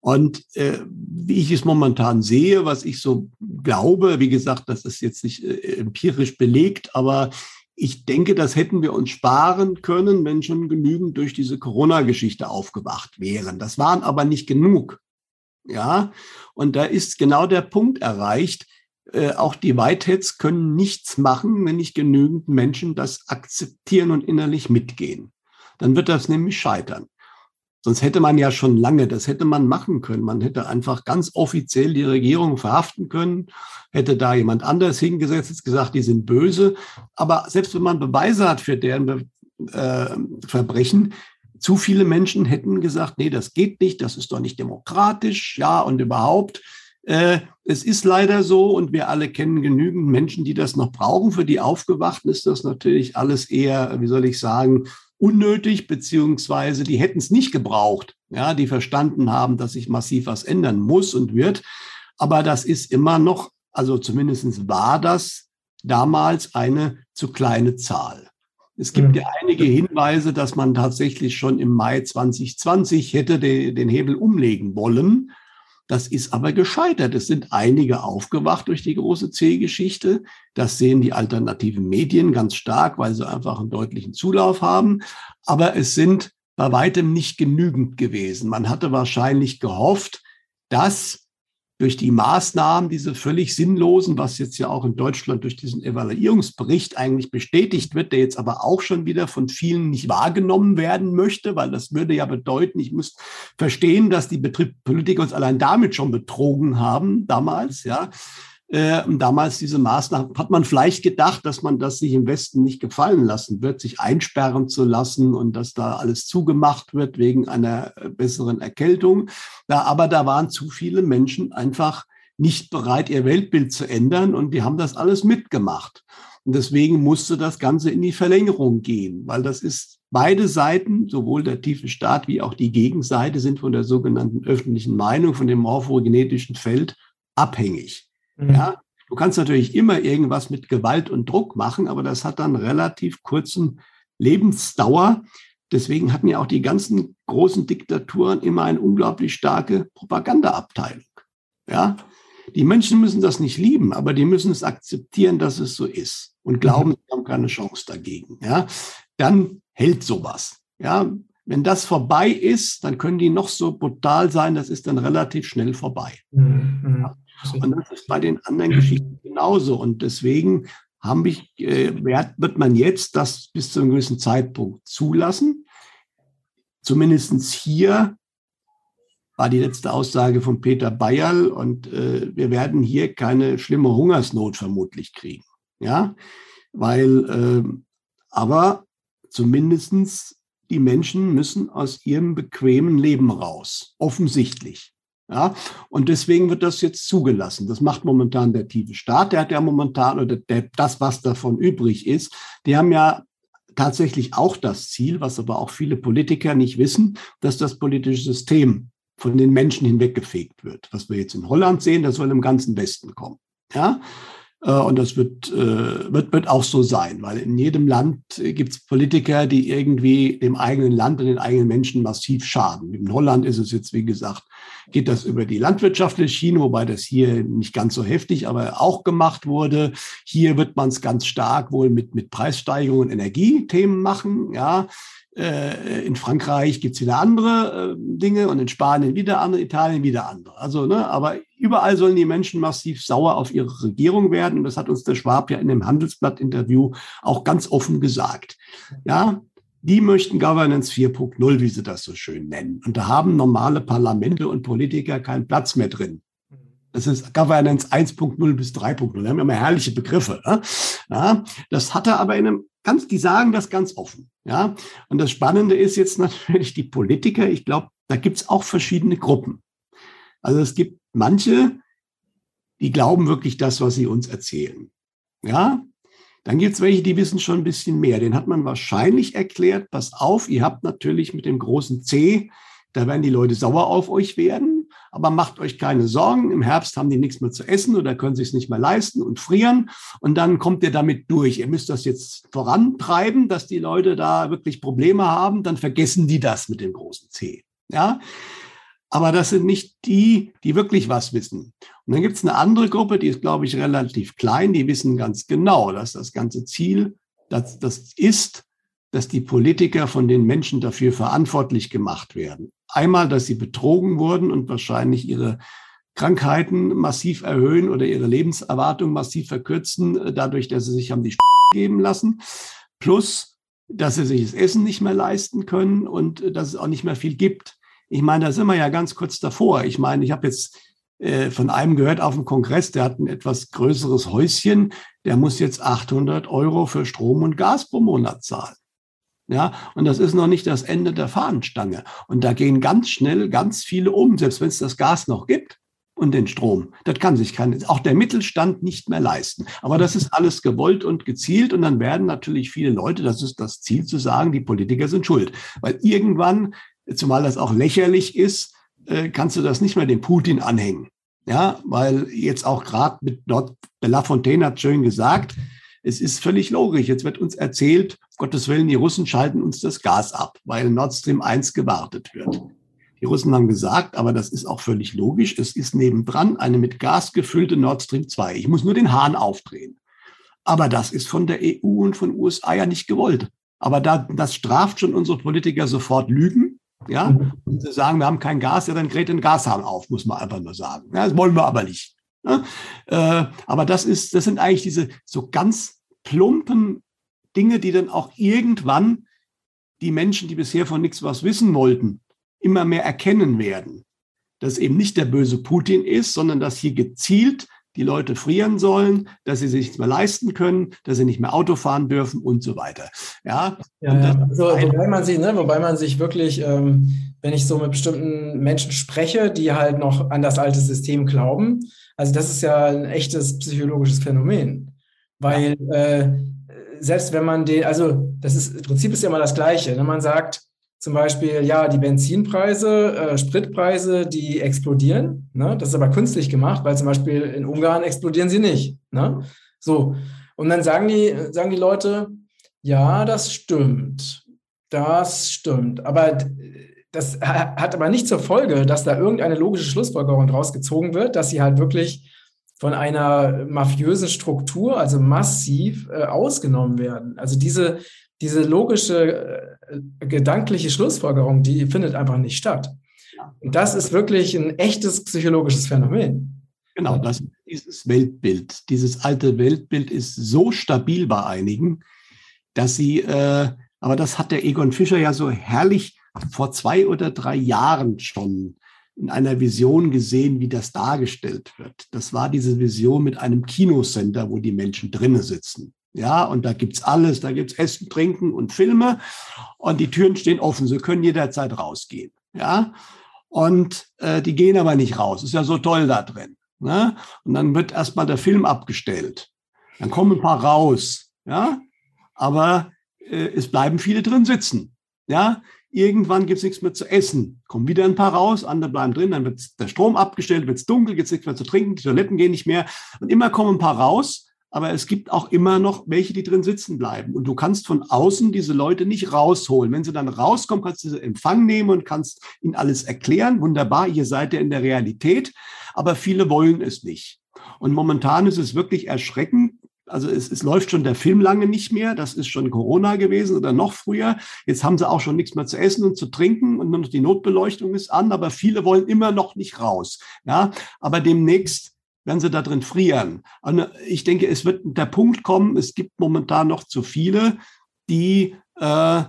Und äh, wie ich es momentan sehe, was ich so glaube, wie gesagt, das ist jetzt nicht äh, empirisch belegt, aber ich denke, das hätten wir uns sparen können, wenn schon genügend durch diese Corona-Geschichte aufgewacht wären. Das waren aber nicht genug. Ja, und da ist genau der Punkt erreicht. Äh, auch die Whiteheads können nichts machen, wenn nicht genügend Menschen das akzeptieren und innerlich mitgehen. Dann wird das nämlich scheitern. Sonst hätte man ja schon lange, das hätte man machen können. Man hätte einfach ganz offiziell die Regierung verhaften können, hätte da jemand anders hingesetzt, jetzt gesagt, die sind böse. Aber selbst wenn man Beweise hat für deren äh, Verbrechen, zu viele Menschen hätten gesagt, nee, das geht nicht, das ist doch nicht demokratisch, ja, und überhaupt. Äh, es ist leider so und wir alle kennen genügend Menschen, die das noch brauchen. Für die Aufgewachten ist das natürlich alles eher, wie soll ich sagen, unnötig, beziehungsweise die hätten es nicht gebraucht. Ja, die verstanden haben, dass sich massiv was ändern muss und wird. Aber das ist immer noch, also zumindest war das damals eine zu kleine Zahl. Es gibt ja einige Hinweise, dass man tatsächlich schon im Mai 2020 hätte den Hebel umlegen wollen. Das ist aber gescheitert. Es sind einige aufgewacht durch die große C-Geschichte. Das sehen die alternativen Medien ganz stark, weil sie einfach einen deutlichen Zulauf haben. Aber es sind bei weitem nicht genügend gewesen. Man hatte wahrscheinlich gehofft, dass durch die Maßnahmen, diese völlig sinnlosen, was jetzt ja auch in Deutschland durch diesen Evaluierungsbericht eigentlich bestätigt wird, der jetzt aber auch schon wieder von vielen nicht wahrgenommen werden möchte, weil das würde ja bedeuten, ich muss verstehen, dass die Betrieb Politiker uns allein damit schon betrogen haben damals, ja. Äh, damals diese Maßnahmen, hat man vielleicht gedacht, dass man das sich im Westen nicht gefallen lassen wird, sich einsperren zu lassen und dass da alles zugemacht wird wegen einer äh, besseren Erkältung. Ja, aber da waren zu viele Menschen einfach nicht bereit, ihr Weltbild zu ändern und die haben das alles mitgemacht. Und deswegen musste das Ganze in die Verlängerung gehen, weil das ist beide Seiten, sowohl der tiefe Staat wie auch die Gegenseite, sind von der sogenannten öffentlichen Meinung, von dem morphogenetischen Feld abhängig. Mhm. Ja, du kannst natürlich immer irgendwas mit Gewalt und Druck machen, aber das hat dann relativ kurzen Lebensdauer. Deswegen hatten ja auch die ganzen großen Diktaturen immer eine unglaublich starke Propagandaabteilung. Ja, die Menschen müssen das nicht lieben, aber die müssen es akzeptieren, dass es so ist und glauben, mhm. sie haben keine Chance dagegen. Ja, dann hält sowas. Ja, wenn das vorbei ist, dann können die noch so brutal sein, das ist dann relativ schnell vorbei. Mhm. Ja. Und das ist bei den anderen Geschichten genauso. Und deswegen haben ich, äh, wird man jetzt das bis zu einem gewissen Zeitpunkt zulassen. Zumindest hier war die letzte Aussage von Peter Bayerl und äh, wir werden hier keine schlimme Hungersnot vermutlich kriegen. Ja, weil, äh, aber zumindestens die Menschen müssen aus ihrem bequemen Leben raus, offensichtlich. Ja, und deswegen wird das jetzt zugelassen. Das macht momentan der tiefe Staat. Der hat ja momentan, oder der, das, was davon übrig ist, die haben ja tatsächlich auch das Ziel, was aber auch viele Politiker nicht wissen, dass das politische System von den Menschen hinweggefegt wird. Was wir jetzt in Holland sehen, das soll im ganzen Westen kommen. Ja, und das wird, äh, wird, wird auch so sein, weil in jedem Land gibt es Politiker, die irgendwie dem eigenen Land und den eigenen Menschen massiv schaden. In Holland ist es jetzt, wie gesagt, geht das über die landwirtschaftliche Schiene, wobei das hier nicht ganz so heftig, aber auch gemacht wurde. Hier wird man es ganz stark wohl mit, mit Preissteigerungen und Energiethemen machen. Ja, äh, in Frankreich gibt es wieder andere äh, Dinge und in Spanien wieder andere, Italien wieder andere. Also, ne, aber überall sollen die Menschen massiv sauer auf ihre Regierung werden. Und das hat uns der Schwab ja in dem Handelsblatt-Interview auch ganz offen gesagt. Ja, die möchten Governance 4.0, wie sie das so schön nennen. Und da haben normale Parlamente und Politiker keinen Platz mehr drin. Das ist Governance 1.0 bis 3.0. Wir haben immer herrliche Begriffe. Ne? Ja, das hat er aber in einem ganz, die sagen das ganz offen. Ja, und das Spannende ist jetzt [LAUGHS] natürlich die Politiker. Ich glaube, da gibt es auch verschiedene Gruppen. Also es gibt manche, die glauben wirklich das, was sie uns erzählen. Ja, dann gibt es welche, die wissen schon ein bisschen mehr. Den hat man wahrscheinlich erklärt, pass auf, ihr habt natürlich mit dem großen C, da werden die Leute sauer auf euch werden, aber macht euch keine Sorgen. Im Herbst haben die nichts mehr zu essen oder können sich es nicht mehr leisten und frieren. Und dann kommt ihr damit durch. Ihr müsst das jetzt vorantreiben, dass die Leute da wirklich Probleme haben. Dann vergessen die das mit dem großen C. Ja, aber das sind nicht die, die wirklich was wissen. Und dann gibt es eine andere Gruppe, die ist, glaube ich, relativ klein, die wissen ganz genau, dass das ganze Ziel, das, das ist, dass die Politiker von den Menschen dafür verantwortlich gemacht werden. Einmal, dass sie betrogen wurden und wahrscheinlich ihre Krankheiten massiv erhöhen oder ihre Lebenserwartung massiv verkürzen, äh, dadurch, dass sie sich haben die geben lassen. Plus, dass sie sich das Essen nicht mehr leisten können und äh, dass es auch nicht mehr viel gibt. Ich meine, da sind wir ja ganz kurz davor. Ich meine, ich habe jetzt äh, von einem gehört auf dem Kongress, der hat ein etwas größeres Häuschen, der muss jetzt 800 Euro für Strom und Gas pro Monat zahlen. Ja, und das ist noch nicht das Ende der Fahnenstange. Und da gehen ganz schnell ganz viele um, selbst wenn es das Gas noch gibt und den Strom. Das kann sich kein, auch der Mittelstand nicht mehr leisten. Aber das ist alles gewollt und gezielt. Und dann werden natürlich viele Leute, das ist das Ziel zu sagen, die Politiker sind schuld. Weil irgendwann zumal das auch lächerlich ist, äh, kannst du das nicht mehr dem Putin anhängen. Ja, weil jetzt auch gerade mit Nord Bella Fontaine hat schön gesagt, es ist völlig logisch. Jetzt wird uns erzählt, Gottes Willen, die Russen schalten uns das Gas ab, weil Nord Stream 1 gewartet wird. Die Russen haben gesagt, aber das ist auch völlig logisch, es ist nebendran eine mit Gas gefüllte Nord Stream 2. Ich muss nur den Hahn aufdrehen. Aber das ist von der EU und von USA ja nicht gewollt. Aber da, das straft schon unsere Politiker sofort Lügen. Ja, mhm. und sie sagen, wir haben kein Gas, ja, dann dreht den Gashahn auf, muss man einfach nur sagen. Ja, das wollen wir aber nicht. Ja, äh, aber das ist, das sind eigentlich diese so ganz plumpen Dinge, die dann auch irgendwann die Menschen, die bisher von nichts was wissen wollten, immer mehr erkennen werden. Dass eben nicht der böse Putin ist, sondern dass hier gezielt die Leute frieren sollen, dass sie sich nichts mehr leisten können, dass sie nicht mehr Auto fahren dürfen und so weiter. Ja, ja, ja. Also, wobei man sich, ne, wobei man sich wirklich, ähm, wenn ich so mit bestimmten Menschen spreche, die halt noch an das alte System glauben, also das ist ja ein echtes psychologisches Phänomen, weil äh, selbst wenn man den, also das ist im Prinzip ist ja immer das Gleiche. Ne? Man sagt, zum Beispiel, ja, die Benzinpreise, äh, Spritpreise, die explodieren. Ne? Das ist aber künstlich gemacht, weil zum Beispiel in Ungarn explodieren sie nicht. Ne? So. Und dann sagen die, sagen die Leute, ja, das stimmt. Das stimmt. Aber das hat aber nicht zur Folge, dass da irgendeine logische Schlussfolgerung draus gezogen wird, dass sie halt wirklich von einer mafiösen Struktur, also massiv äh, ausgenommen werden. Also diese, diese logische äh, gedankliche Schlussfolgerung, die findet einfach nicht statt. Und das ist wirklich ein echtes psychologisches Phänomen. Genau, das, dieses Weltbild, dieses alte Weltbild ist so stabil bei einigen, dass sie, äh, aber das hat der Egon Fischer ja so herrlich vor zwei oder drei Jahren schon in einer Vision gesehen, wie das dargestellt wird. Das war diese Vision mit einem Kinocenter, wo die Menschen drinnen sitzen. Ja, und da gibt's alles, da gibt's Essen, Trinken und Filme und die Türen stehen offen, sie können jederzeit rausgehen. Ja, und äh, die gehen aber nicht raus, ist ja so toll da drin. Ne? Und dann wird erstmal der Film abgestellt. Dann kommen ein paar raus, ja, aber äh, es bleiben viele drin sitzen. Ja, irgendwann gibt's nichts mehr zu essen. Kommen wieder ein paar raus, andere bleiben drin, dann wird der Strom abgestellt, wird's dunkel, gibt's nichts mehr zu trinken, die Toiletten gehen nicht mehr. Und immer kommen ein paar raus aber es gibt auch immer noch welche, die drin sitzen bleiben. Und du kannst von außen diese Leute nicht rausholen. Wenn sie dann rauskommen, kannst du sie Empfang nehmen und kannst ihnen alles erklären. Wunderbar, ihr seid ja in der Realität, aber viele wollen es nicht. Und momentan ist es wirklich erschreckend. Also es, es läuft schon der Film lange nicht mehr. Das ist schon Corona gewesen oder noch früher. Jetzt haben sie auch schon nichts mehr zu essen und zu trinken und nur noch die Notbeleuchtung ist an. Aber viele wollen immer noch nicht raus. Ja, aber demnächst werden sie da drin frieren. Und ich denke, es wird der Punkt kommen, es gibt momentan noch zu viele, die, äh,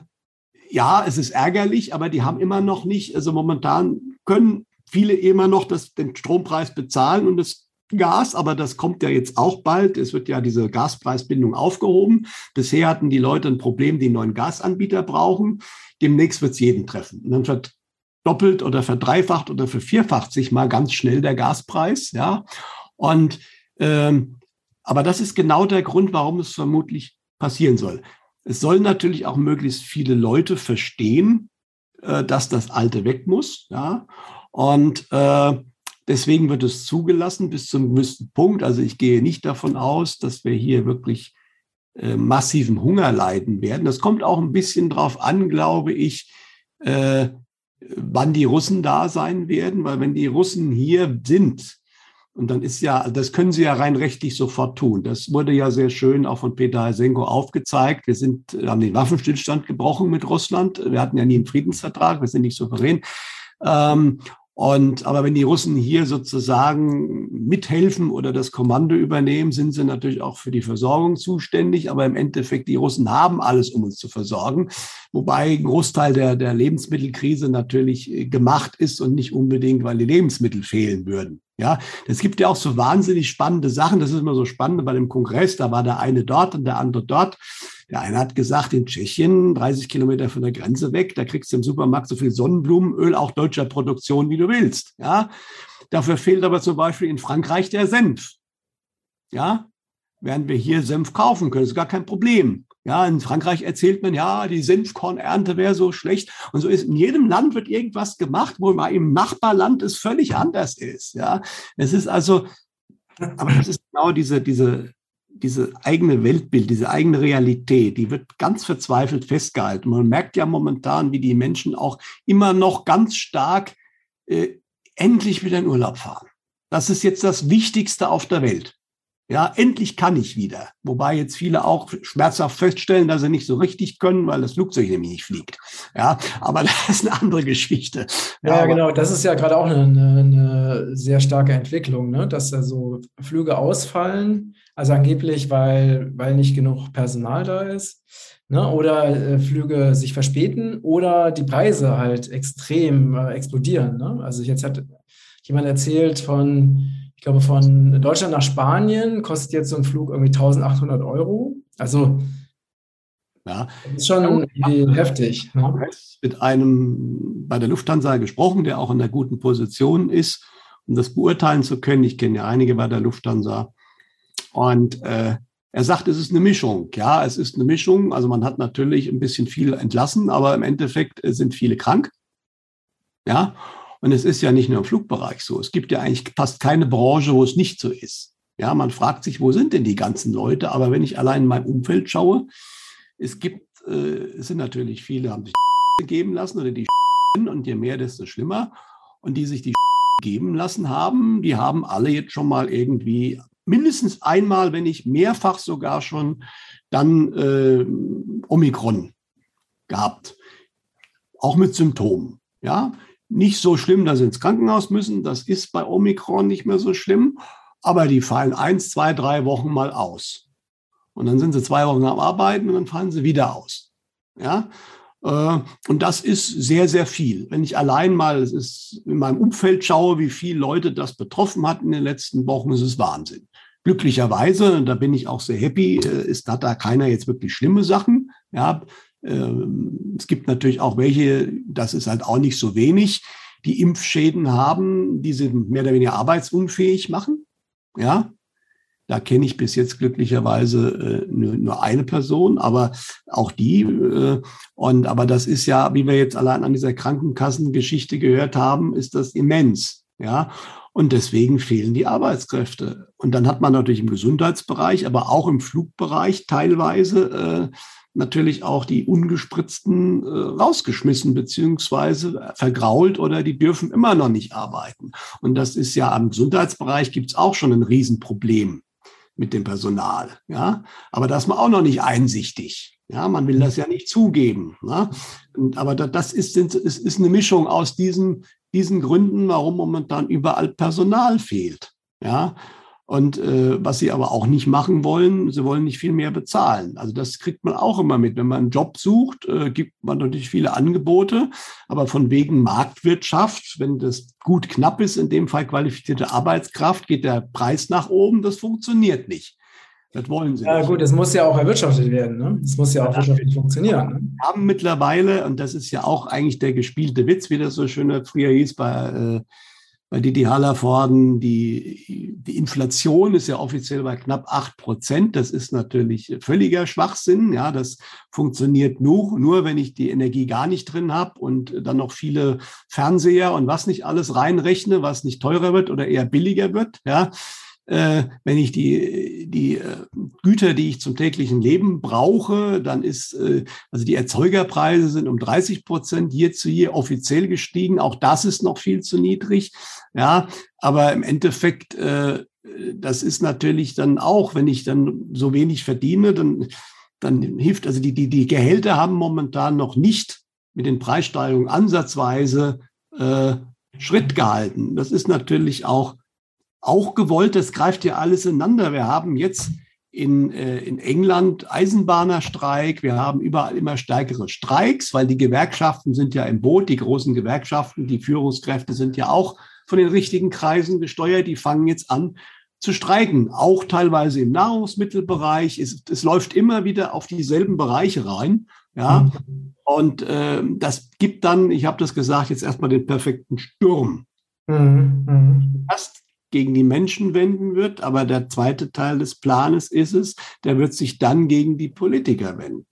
ja, es ist ärgerlich, aber die haben immer noch nicht, also momentan können viele immer noch das, den Strompreis bezahlen und es Gas, aber das kommt ja jetzt auch bald. Es wird ja diese Gaspreisbindung aufgehoben. Bisher hatten die Leute ein Problem, die neuen Gasanbieter brauchen. Demnächst wird es jeden treffen. Und dann wird doppelt oder verdreifacht oder vervierfacht sich mal ganz schnell der Gaspreis. Ja, und ähm, aber das ist genau der Grund, warum es vermutlich passieren soll. Es sollen natürlich auch möglichst viele Leute verstehen, äh, dass das Alte weg muss. Ja, und äh, Deswegen wird es zugelassen bis zum gewissen Punkt. Also ich gehe nicht davon aus, dass wir hier wirklich äh, massiven Hunger leiden werden. Das kommt auch ein bisschen drauf an, glaube ich, äh, wann die Russen da sein werden, weil wenn die Russen hier sind, und dann ist ja, das können sie ja rein rechtlich sofort tun. Das wurde ja sehr schön auch von Peter Heisenko aufgezeigt. Wir sind, haben den Waffenstillstand gebrochen mit Russland. Wir hatten ja nie einen Friedensvertrag. Wir sind nicht souverän. Ähm, und, aber wenn die Russen hier sozusagen mithelfen oder das Kommando übernehmen, sind sie natürlich auch für die Versorgung zuständig. Aber im Endeffekt, die Russen haben alles, um uns zu versorgen. Wobei ein Großteil der, der Lebensmittelkrise natürlich äh, gemacht ist und nicht unbedingt, weil die Lebensmittel fehlen würden. Ja, es gibt ja auch so wahnsinnig spannende Sachen. Das ist immer so spannend bei dem Kongress. Da war der eine dort und der andere dort. Der eine hat gesagt, in Tschechien, 30 Kilometer von der Grenze weg, da kriegst du im Supermarkt so viel Sonnenblumenöl, auch deutscher Produktion, wie du willst. Ja, dafür fehlt aber zum Beispiel in Frankreich der Senf. Ja, während wir hier Senf kaufen können, ist gar kein Problem. Ja, in Frankreich erzählt man, ja, die Senfkornernte wäre so schlecht. Und so ist in jedem Land wird irgendwas gemacht, wo im Nachbarland es völlig anders ist. Ja, es ist also, aber das ist genau diese, diese, diese eigene Weltbild, diese eigene Realität, die wird ganz verzweifelt festgehalten. Man merkt ja momentan, wie die Menschen auch immer noch ganz stark äh, endlich wieder in Urlaub fahren. Das ist jetzt das Wichtigste auf der Welt. Ja, endlich kann ich wieder. Wobei jetzt viele auch schmerzhaft feststellen, dass sie nicht so richtig können, weil das Flugzeug nämlich nicht fliegt. Ja, aber [LAUGHS] das ist eine andere Geschichte. Ja, ja genau. Das ist ja gerade auch eine, eine, sehr starke Entwicklung, ne? dass da so Flüge ausfallen. Also angeblich, weil, weil nicht genug Personal da ist. Ne? Oder äh, Flüge sich verspäten oder die Preise halt extrem äh, explodieren. Ne? Also jetzt hat jemand erzählt von ich glaube, von Deutschland nach Spanien kostet jetzt so ein Flug irgendwie 1800 Euro. Also, ja. das ist schon ja, heftig. Ne? Mit einem bei der Lufthansa gesprochen, der auch in einer guten Position ist, um das beurteilen zu können. Ich kenne ja einige bei der Lufthansa. Und äh, er sagt, es ist eine Mischung. Ja, es ist eine Mischung. Also man hat natürlich ein bisschen viel entlassen, aber im Endeffekt sind viele krank. Ja, und es ist ja nicht nur im Flugbereich so. Es gibt ja eigentlich fast keine Branche, wo es nicht so ist. Ja, man fragt sich, wo sind denn die ganzen Leute? Aber wenn ich allein in meinem Umfeld schaue, es gibt, äh, es sind natürlich viele, haben sich [LAUGHS] geben lassen oder die [LAUGHS] und je mehr, desto schlimmer. Und die sich die [LAUGHS] geben lassen haben, die haben alle jetzt schon mal irgendwie mindestens einmal, wenn nicht mehrfach sogar schon, dann äh, Omikron gehabt. Auch mit Symptomen. Ja, nicht so schlimm, dass sie ins Krankenhaus müssen. Das ist bei Omikron nicht mehr so schlimm. Aber die fallen eins, zwei, drei Wochen mal aus. Und dann sind sie zwei Wochen am Arbeiten und dann fallen sie wieder aus. Ja. Äh, und das ist sehr, sehr viel. Wenn ich allein mal ist in meinem Umfeld schaue, wie viele Leute das betroffen hat in den letzten Wochen, ist es Wahnsinn. Glücklicherweise, und da bin ich auch sehr happy, äh, ist, hat da keiner jetzt wirklich schlimme Sachen. Ja, es gibt natürlich auch welche, das ist halt auch nicht so wenig, die Impfschäden haben, die sie mehr oder weniger arbeitsunfähig machen. Ja, da kenne ich bis jetzt glücklicherweise äh, nur, nur, eine Person, aber auch die. Äh, und aber das ist ja, wie wir jetzt allein an dieser Krankenkassengeschichte gehört haben, ist das immens. Ja, und deswegen fehlen die Arbeitskräfte. Und dann hat man natürlich im Gesundheitsbereich, aber auch im Flugbereich teilweise äh, natürlich auch die ungespritzten äh, rausgeschmissen beziehungsweise vergrault oder die dürfen immer noch nicht arbeiten. Und das ist ja am Gesundheitsbereich gibt es auch schon ein Riesenproblem mit dem Personal. Ja, aber das ist man auch noch nicht einsichtig. Ja, man will das ja nicht zugeben. Ne? Und, aber das ist, ist, ist eine Mischung aus diesen, diesen Gründen, warum momentan überall Personal fehlt. Ja, Und äh, was sie aber auch nicht machen wollen, sie wollen nicht viel mehr bezahlen. Also das kriegt man auch immer mit. Wenn man einen Job sucht, äh, gibt man natürlich viele Angebote, aber von wegen Marktwirtschaft, wenn das gut knapp ist, in dem Fall qualifizierte Arbeitskraft, geht der Preis nach oben. Das funktioniert nicht. Das wollen sie. Ja, nicht. gut, es muss ja auch erwirtschaftet werden. Ne? Es muss ja auch wirtschaftlich funktionieren. Ne? Wir haben mittlerweile, und das ist ja auch eigentlich der gespielte Witz, wie das so schön früher hieß bei äh, bei Didi Hallervorden, die, die Inflation ist ja offiziell bei knapp acht Prozent. Das ist natürlich völliger Schwachsinn. Ja, das funktioniert nur, nur wenn ich die Energie gar nicht drin habe und dann noch viele Fernseher und was nicht alles reinrechne, was nicht teurer wird oder eher billiger wird. Ja, wenn ich die, die äh, Güter, die ich zum täglichen Leben brauche, dann ist, äh, also die Erzeugerpreise sind um 30 Prozent hier zu hier offiziell gestiegen. Auch das ist noch viel zu niedrig. Ja, aber im Endeffekt, äh, das ist natürlich dann auch, wenn ich dann so wenig verdiene, dann, dann hilft, also die, die, die Gehälter haben momentan noch nicht mit den Preissteigerungen ansatzweise äh, Schritt gehalten. Das ist natürlich auch auch gewollt, das greift ja alles ineinander. Wir haben jetzt in, äh, in England Eisenbahnerstreik, wir haben überall immer stärkere Streiks, weil die Gewerkschaften sind ja im Boot, die großen Gewerkschaften, die Führungskräfte sind ja auch von den richtigen Kreisen gesteuert, die fangen jetzt an zu streiken, auch teilweise im Nahrungsmittelbereich. Es, es läuft immer wieder auf dieselben Bereiche rein. Ja, mhm. und äh, das gibt dann, ich habe das gesagt, jetzt erstmal den perfekten Sturm. Mhm. Mhm. Erst gegen die Menschen wenden wird, aber der zweite Teil des Planes ist es, der wird sich dann gegen die Politiker wenden.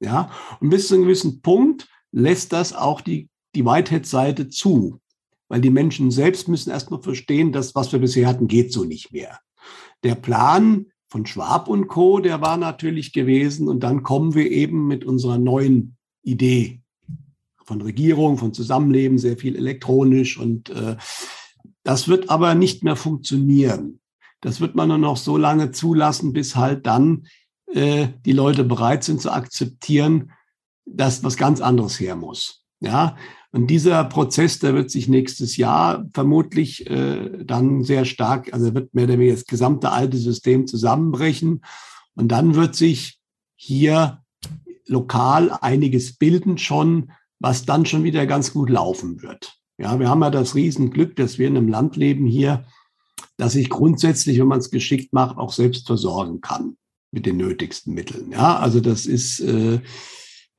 Ja, und bis zu einem gewissen Punkt lässt das auch die, die Whitehead-Seite zu, weil die Menschen selbst müssen erstmal verstehen, dass was wir bisher hatten, geht so nicht mehr. Der Plan von Schwab und Co., der war natürlich gewesen und dann kommen wir eben mit unserer neuen Idee von Regierung, von Zusammenleben, sehr viel elektronisch und äh, das wird aber nicht mehr funktionieren. Das wird man nur noch so lange zulassen, bis halt dann äh, die Leute bereit sind zu akzeptieren, dass was ganz anderes her muss. Ja, und dieser Prozess, der wird sich nächstes Jahr vermutlich äh, dann sehr stark, also wird mehr oder weniger das gesamte alte System zusammenbrechen. Und dann wird sich hier lokal einiges bilden schon, was dann schon wieder ganz gut laufen wird. Ja, wir haben ja das Riesenglück, dass wir in einem Land leben hier, das sich grundsätzlich, wenn man es geschickt macht, auch selbst versorgen kann mit den nötigsten Mitteln. Ja, also das ist, äh,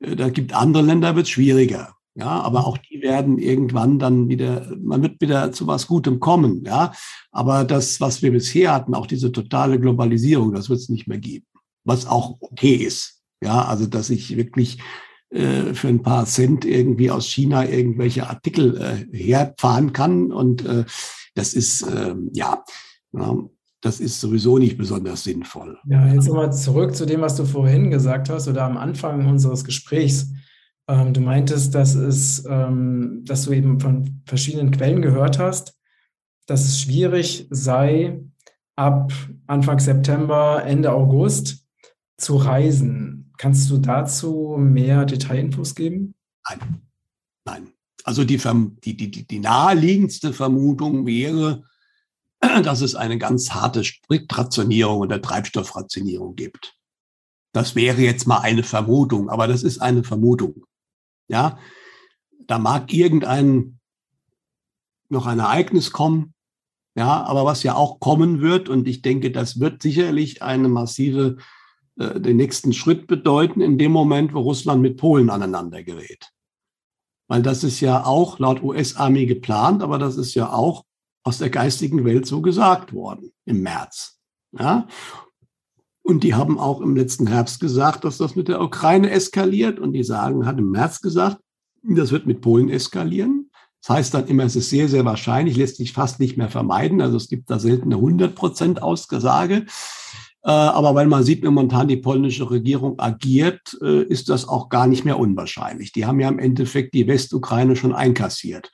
da gibt andere Länder, wird es schwieriger. Ja, aber auch die werden irgendwann dann wieder, man wird wieder zu was Gutem kommen. Ja, aber das, was wir bisher hatten, auch diese totale Globalisierung, das wird es nicht mehr geben. Was auch okay ist. Ja, also dass ich wirklich äh, für ein paar Cent irgendwie aus China irgendwelche Artikel äh, herfahren kann. Und äh, das ist, äh, ja, ja, das ist sowieso nicht besonders sinnvoll. Ja, jetzt nochmal zurück zu dem, was du vorhin gesagt hast oder am Anfang unseres Gesprächs. Ähm, du meintest, dass, es, ähm, dass du eben von verschiedenen Quellen gehört hast, dass es schwierig sei, ab Anfang September, Ende August zu reisen. Kannst du dazu mehr Detailinfos geben? Nein. Nein. Also die, die, die, die naheliegendste Vermutung wäre, [CLEARS THROAT] dass es eine ganz harte Stritrationierung oder Treibstoffrationierung gibt. Das wäre jetzt mal eine Vermutung, aber das ist eine Vermutung. Ja, da mag irgendein noch ein Ereignis kommen, ja, aber was ja auch kommen wird, und ich denke, das wird sicherlich eine massive äh, den nächsten Schritt bedeuten in dem Moment, wo Russland mit Polen aneinander gerät. Weil das ist ja auch laut US-Armee geplant, aber das ist ja auch aus der geistigen Welt so gesagt worden im März. Ja? Und die haben auch im letzten Herbst gesagt, dass das mit der Ukraine eskaliert. Und die sagen, hat im März gesagt, das wird mit Polen eskalieren. Das heißt dann immer, es ist sehr, sehr wahrscheinlich, lässt sich fast nicht mehr vermeiden. Also es gibt da selten eine 100 Prozent Ausgesage. Äh, aber weil man sieht, wie momentan die polnische Regierung agiert, äh, ist das auch gar nicht mehr unwahrscheinlich. Die haben ja im Endeffekt die Westukraine schon einkassiert.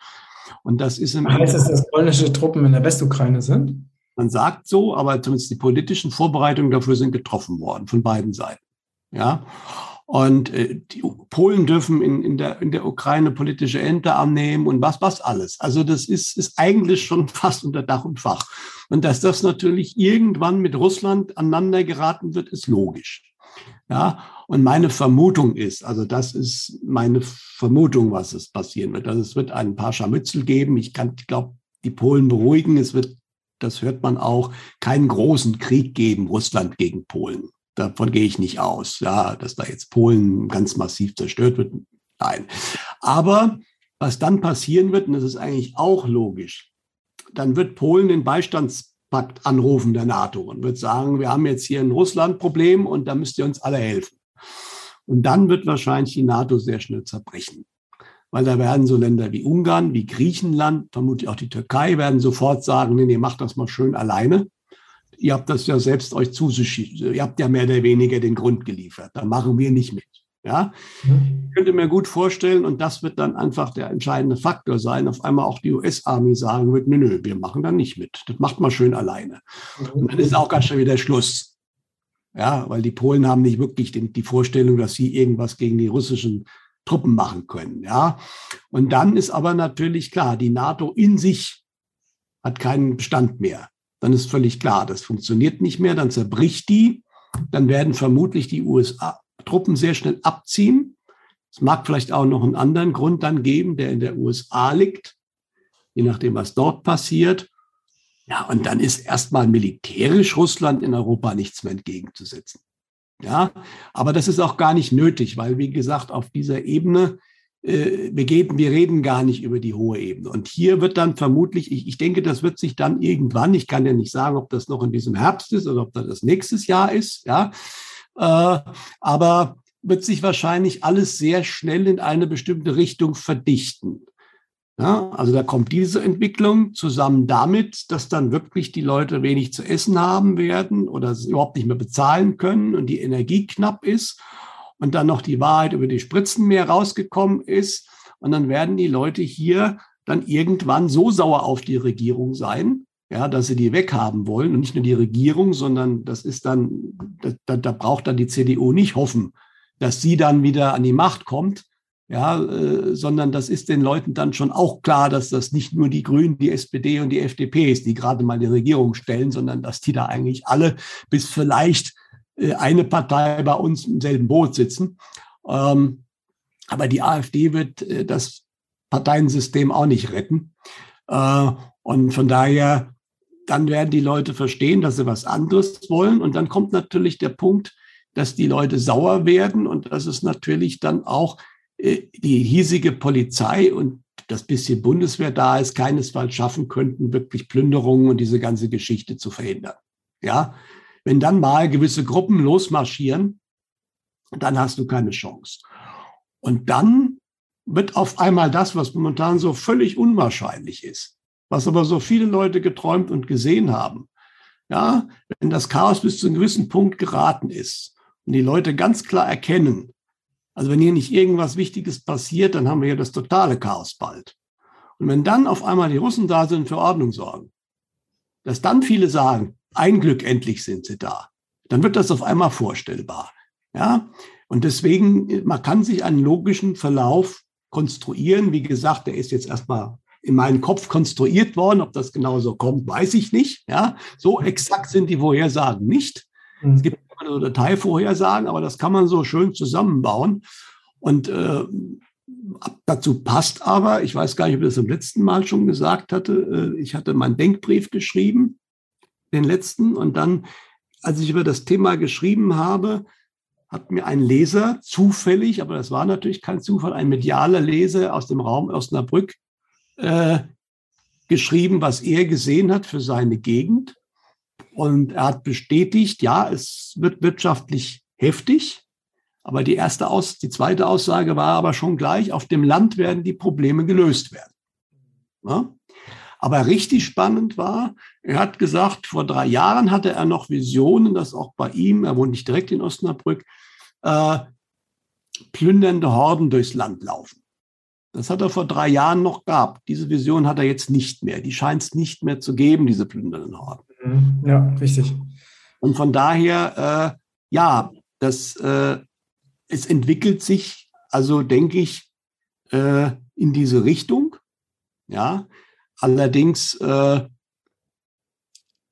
Und das ist im Heißt es, dass polnische Truppen in der Westukraine sind? Man sagt so, aber zumindest die politischen Vorbereitungen dafür sind getroffen worden von beiden Seiten. Ja. Und äh, die Polen dürfen in, in, der, in der Ukraine politische Ämter annehmen und was, was alles. Also das ist, ist eigentlich schon [LAUGHS] fast unter Dach und Fach. Und dass das natürlich irgendwann mit Russland aneinander geraten wird, ist logisch. Ja, und meine Vermutung ist, also das ist meine Vermutung, was es passieren wird. Also es wird ein paar Scharmützel geben. Ich kann, ich glaube, die Polen beruhigen. Es wird, das hört man auch, keinen großen Krieg geben, Russland gegen Polen. Davon gehe ich nicht aus. Ja, dass da jetzt Polen ganz massiv zerstört wird. Nein. Aber was dann passieren wird, und das ist eigentlich auch logisch, dann wird Polen den Beistandspakt anrufen der NATO und wird sagen, wir haben jetzt hier ein Russland-Problem und da müsst ihr uns alle helfen. Und dann wird wahrscheinlich die NATO sehr schnell zerbrechen. Weil da werden so Länder wie Ungarn, wie Griechenland, vermutlich auch die Türkei, werden sofort sagen, nee, nee, macht das mal schön alleine. Ihr habt das ja selbst euch zugeschickt. Ihr habt ja mehr oder weniger den Grund geliefert. Da machen wir nicht mit. Ja, ich könnte mir gut vorstellen, und das wird dann einfach der entscheidende Faktor sein, auf einmal auch die US-Army sagen wird, nö, nö, wir machen da nicht mit. Das macht man schön alleine. Und dann ist auch ganz schnell wieder Schluss. Ja, weil die Polen haben nicht wirklich die, die Vorstellung, dass sie irgendwas gegen die russischen Truppen machen können. Ja, und dann ist aber natürlich klar, die NATO in sich hat keinen Bestand mehr. Dann ist völlig klar, das funktioniert nicht mehr, dann zerbricht die. Dann werden vermutlich die USA, Truppen sehr schnell abziehen. Es mag vielleicht auch noch einen anderen Grund dann geben, der in der USA liegt, je nachdem, was dort passiert. Ja, und dann ist erstmal militärisch Russland in Europa nichts mehr entgegenzusetzen. Ja, aber das ist auch gar nicht nötig, weil, wie gesagt, auf dieser Ebene, äh, wir, gehen, wir reden gar nicht über die hohe Ebene. Und hier wird dann vermutlich, ich, ich denke, das wird sich dann irgendwann, ich kann ja nicht sagen, ob das noch in diesem Herbst ist oder ob das nächstes Jahr ist, ja, aber wird sich wahrscheinlich alles sehr schnell in eine bestimmte Richtung verdichten. Ja, also da kommt diese Entwicklung zusammen damit, dass dann wirklich die Leute wenig zu essen haben werden oder es überhaupt nicht mehr bezahlen können und die Energie knapp ist und dann noch die Wahrheit über die Spritzen mehr rausgekommen ist. Und dann werden die Leute hier dann irgendwann so sauer auf die Regierung sein, ja, dass sie die weghaben wollen und nicht nur die Regierung, sondern das ist dann, da, da braucht dann die CDU nicht hoffen, dass sie dann wieder an die Macht kommt, ja, äh, sondern das ist den Leuten dann schon auch klar, dass das nicht nur die Grünen, die SPD und die FDP ist, die gerade mal die Regierung stellen, sondern dass die da eigentlich alle bis vielleicht äh, eine Partei bei uns im selben Boot sitzen. Ähm, aber die AfD wird äh, das Parteiensystem auch nicht retten. Äh, und von daher dann werden die Leute verstehen, dass sie was anderes wollen. Und dann kommt natürlich der Punkt, dass die Leute sauer werden und dass es natürlich dann auch äh, die hiesige Polizei und das bisschen Bundeswehr da ist, keinesfalls schaffen könnten, wirklich Plünderungen und diese ganze Geschichte zu verhindern. Ja, wenn dann mal gewisse Gruppen losmarschieren, dann hast du keine Chance. Und dann wird auf einmal das, was momentan so völlig unwahrscheinlich ist, was aber so viele Leute geträumt und gesehen haben. Ja, wenn das Chaos bis zu einem gewissen Punkt geraten ist und die Leute ganz klar erkennen, also wenn hier nicht irgendwas Wichtiges passiert, dann haben wir ja das totale Chaos bald. Und wenn dann auf einmal die Russen da sind für Ordnung sorgen, dass dann viele sagen, ein Glück endlich sind sie da, dann wird das auf einmal vorstellbar. Ja, und deswegen, man kann sich einen logischen Verlauf konstruieren. Wie gesagt, der ist jetzt erstmal in meinem Kopf konstruiert worden. Ob das genauso kommt, weiß ich nicht. Ja, so exakt sind die Vorhersagen nicht. Mhm. Es gibt immer so Detailvorhersagen, aber das kann man so schön zusammenbauen. Und äh, dazu passt aber, ich weiß gar nicht, ob ich das im letzten Mal schon gesagt hatte, äh, ich hatte meinen Denkbrief geschrieben, den letzten, und dann, als ich über das Thema geschrieben habe, hat mir ein Leser zufällig, aber das war natürlich kein Zufall, ein medialer Leser aus dem Raum Osnabrück äh, geschrieben, was er gesehen hat für seine Gegend. Und er hat bestätigt, ja, es wird wirtschaftlich heftig. Aber die erste Aus, die zweite Aussage war aber schon gleich, auf dem Land werden die Probleme gelöst werden. Ja? Aber richtig spannend war, er hat gesagt, vor drei Jahren hatte er noch Visionen, dass auch bei ihm, er wohnt nicht direkt in Osnabrück, äh, plündernde Horden durchs Land laufen. Das hat er vor drei Jahren noch gehabt. Diese Vision hat er jetzt nicht mehr. Die scheint es nicht mehr zu geben, diese plündernden Horden. Mhm. Ja, richtig. Und von daher, äh, ja, das, äh, es entwickelt sich, also denke ich, äh, in diese Richtung. Ja, allerdings, äh,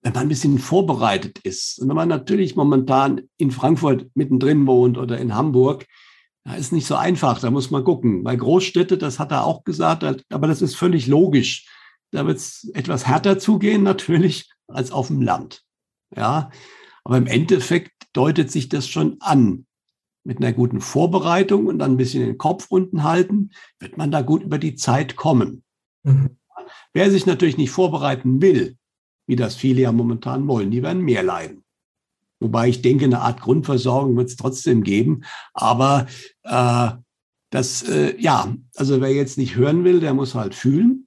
wenn man ein bisschen vorbereitet ist. Und wenn man natürlich momentan in Frankfurt mittendrin wohnt oder in Hamburg, da ist nicht so einfach, da muss man gucken. Bei Großstädte, das hat er auch gesagt, aber das ist völlig logisch. Da wird es etwas härter zugehen [LAUGHS] natürlich als auf dem Land. Ja, aber im Endeffekt deutet sich das schon an. Mit einer guten Vorbereitung und dann ein bisschen den Kopf unten halten, wird man da gut über die Zeit kommen. Mhm. Wer sich natürlich nicht vorbereiten will, wie das viele ja momentan wollen, die werden mehr leiden. Wobei ich denke, eine Art Grundversorgung wird es trotzdem geben. Aber äh, das, äh, ja, also wer jetzt nicht hören will, der muss halt fühlen.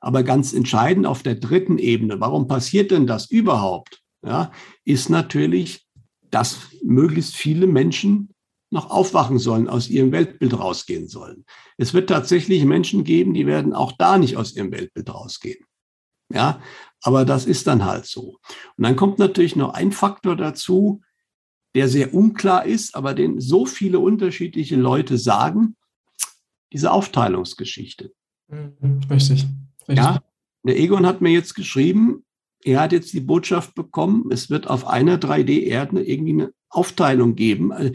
Aber ganz entscheidend auf der dritten Ebene, warum passiert denn das überhaupt? Ja, ist natürlich, dass möglichst viele Menschen noch aufwachen sollen, aus ihrem Weltbild rausgehen sollen. Es wird tatsächlich Menschen geben, die werden auch da nicht aus ihrem Weltbild rausgehen. Ja, aber das ist dann halt so. Und dann kommt natürlich noch ein Faktor dazu, der sehr unklar ist, aber den so viele unterschiedliche Leute sagen, diese Aufteilungsgeschichte. Mhm, richtig. Richtig. Ja, der Egon hat mir jetzt geschrieben, er hat jetzt die Botschaft bekommen, es wird auf einer 3D-Erde irgendwie eine Aufteilung geben. Also,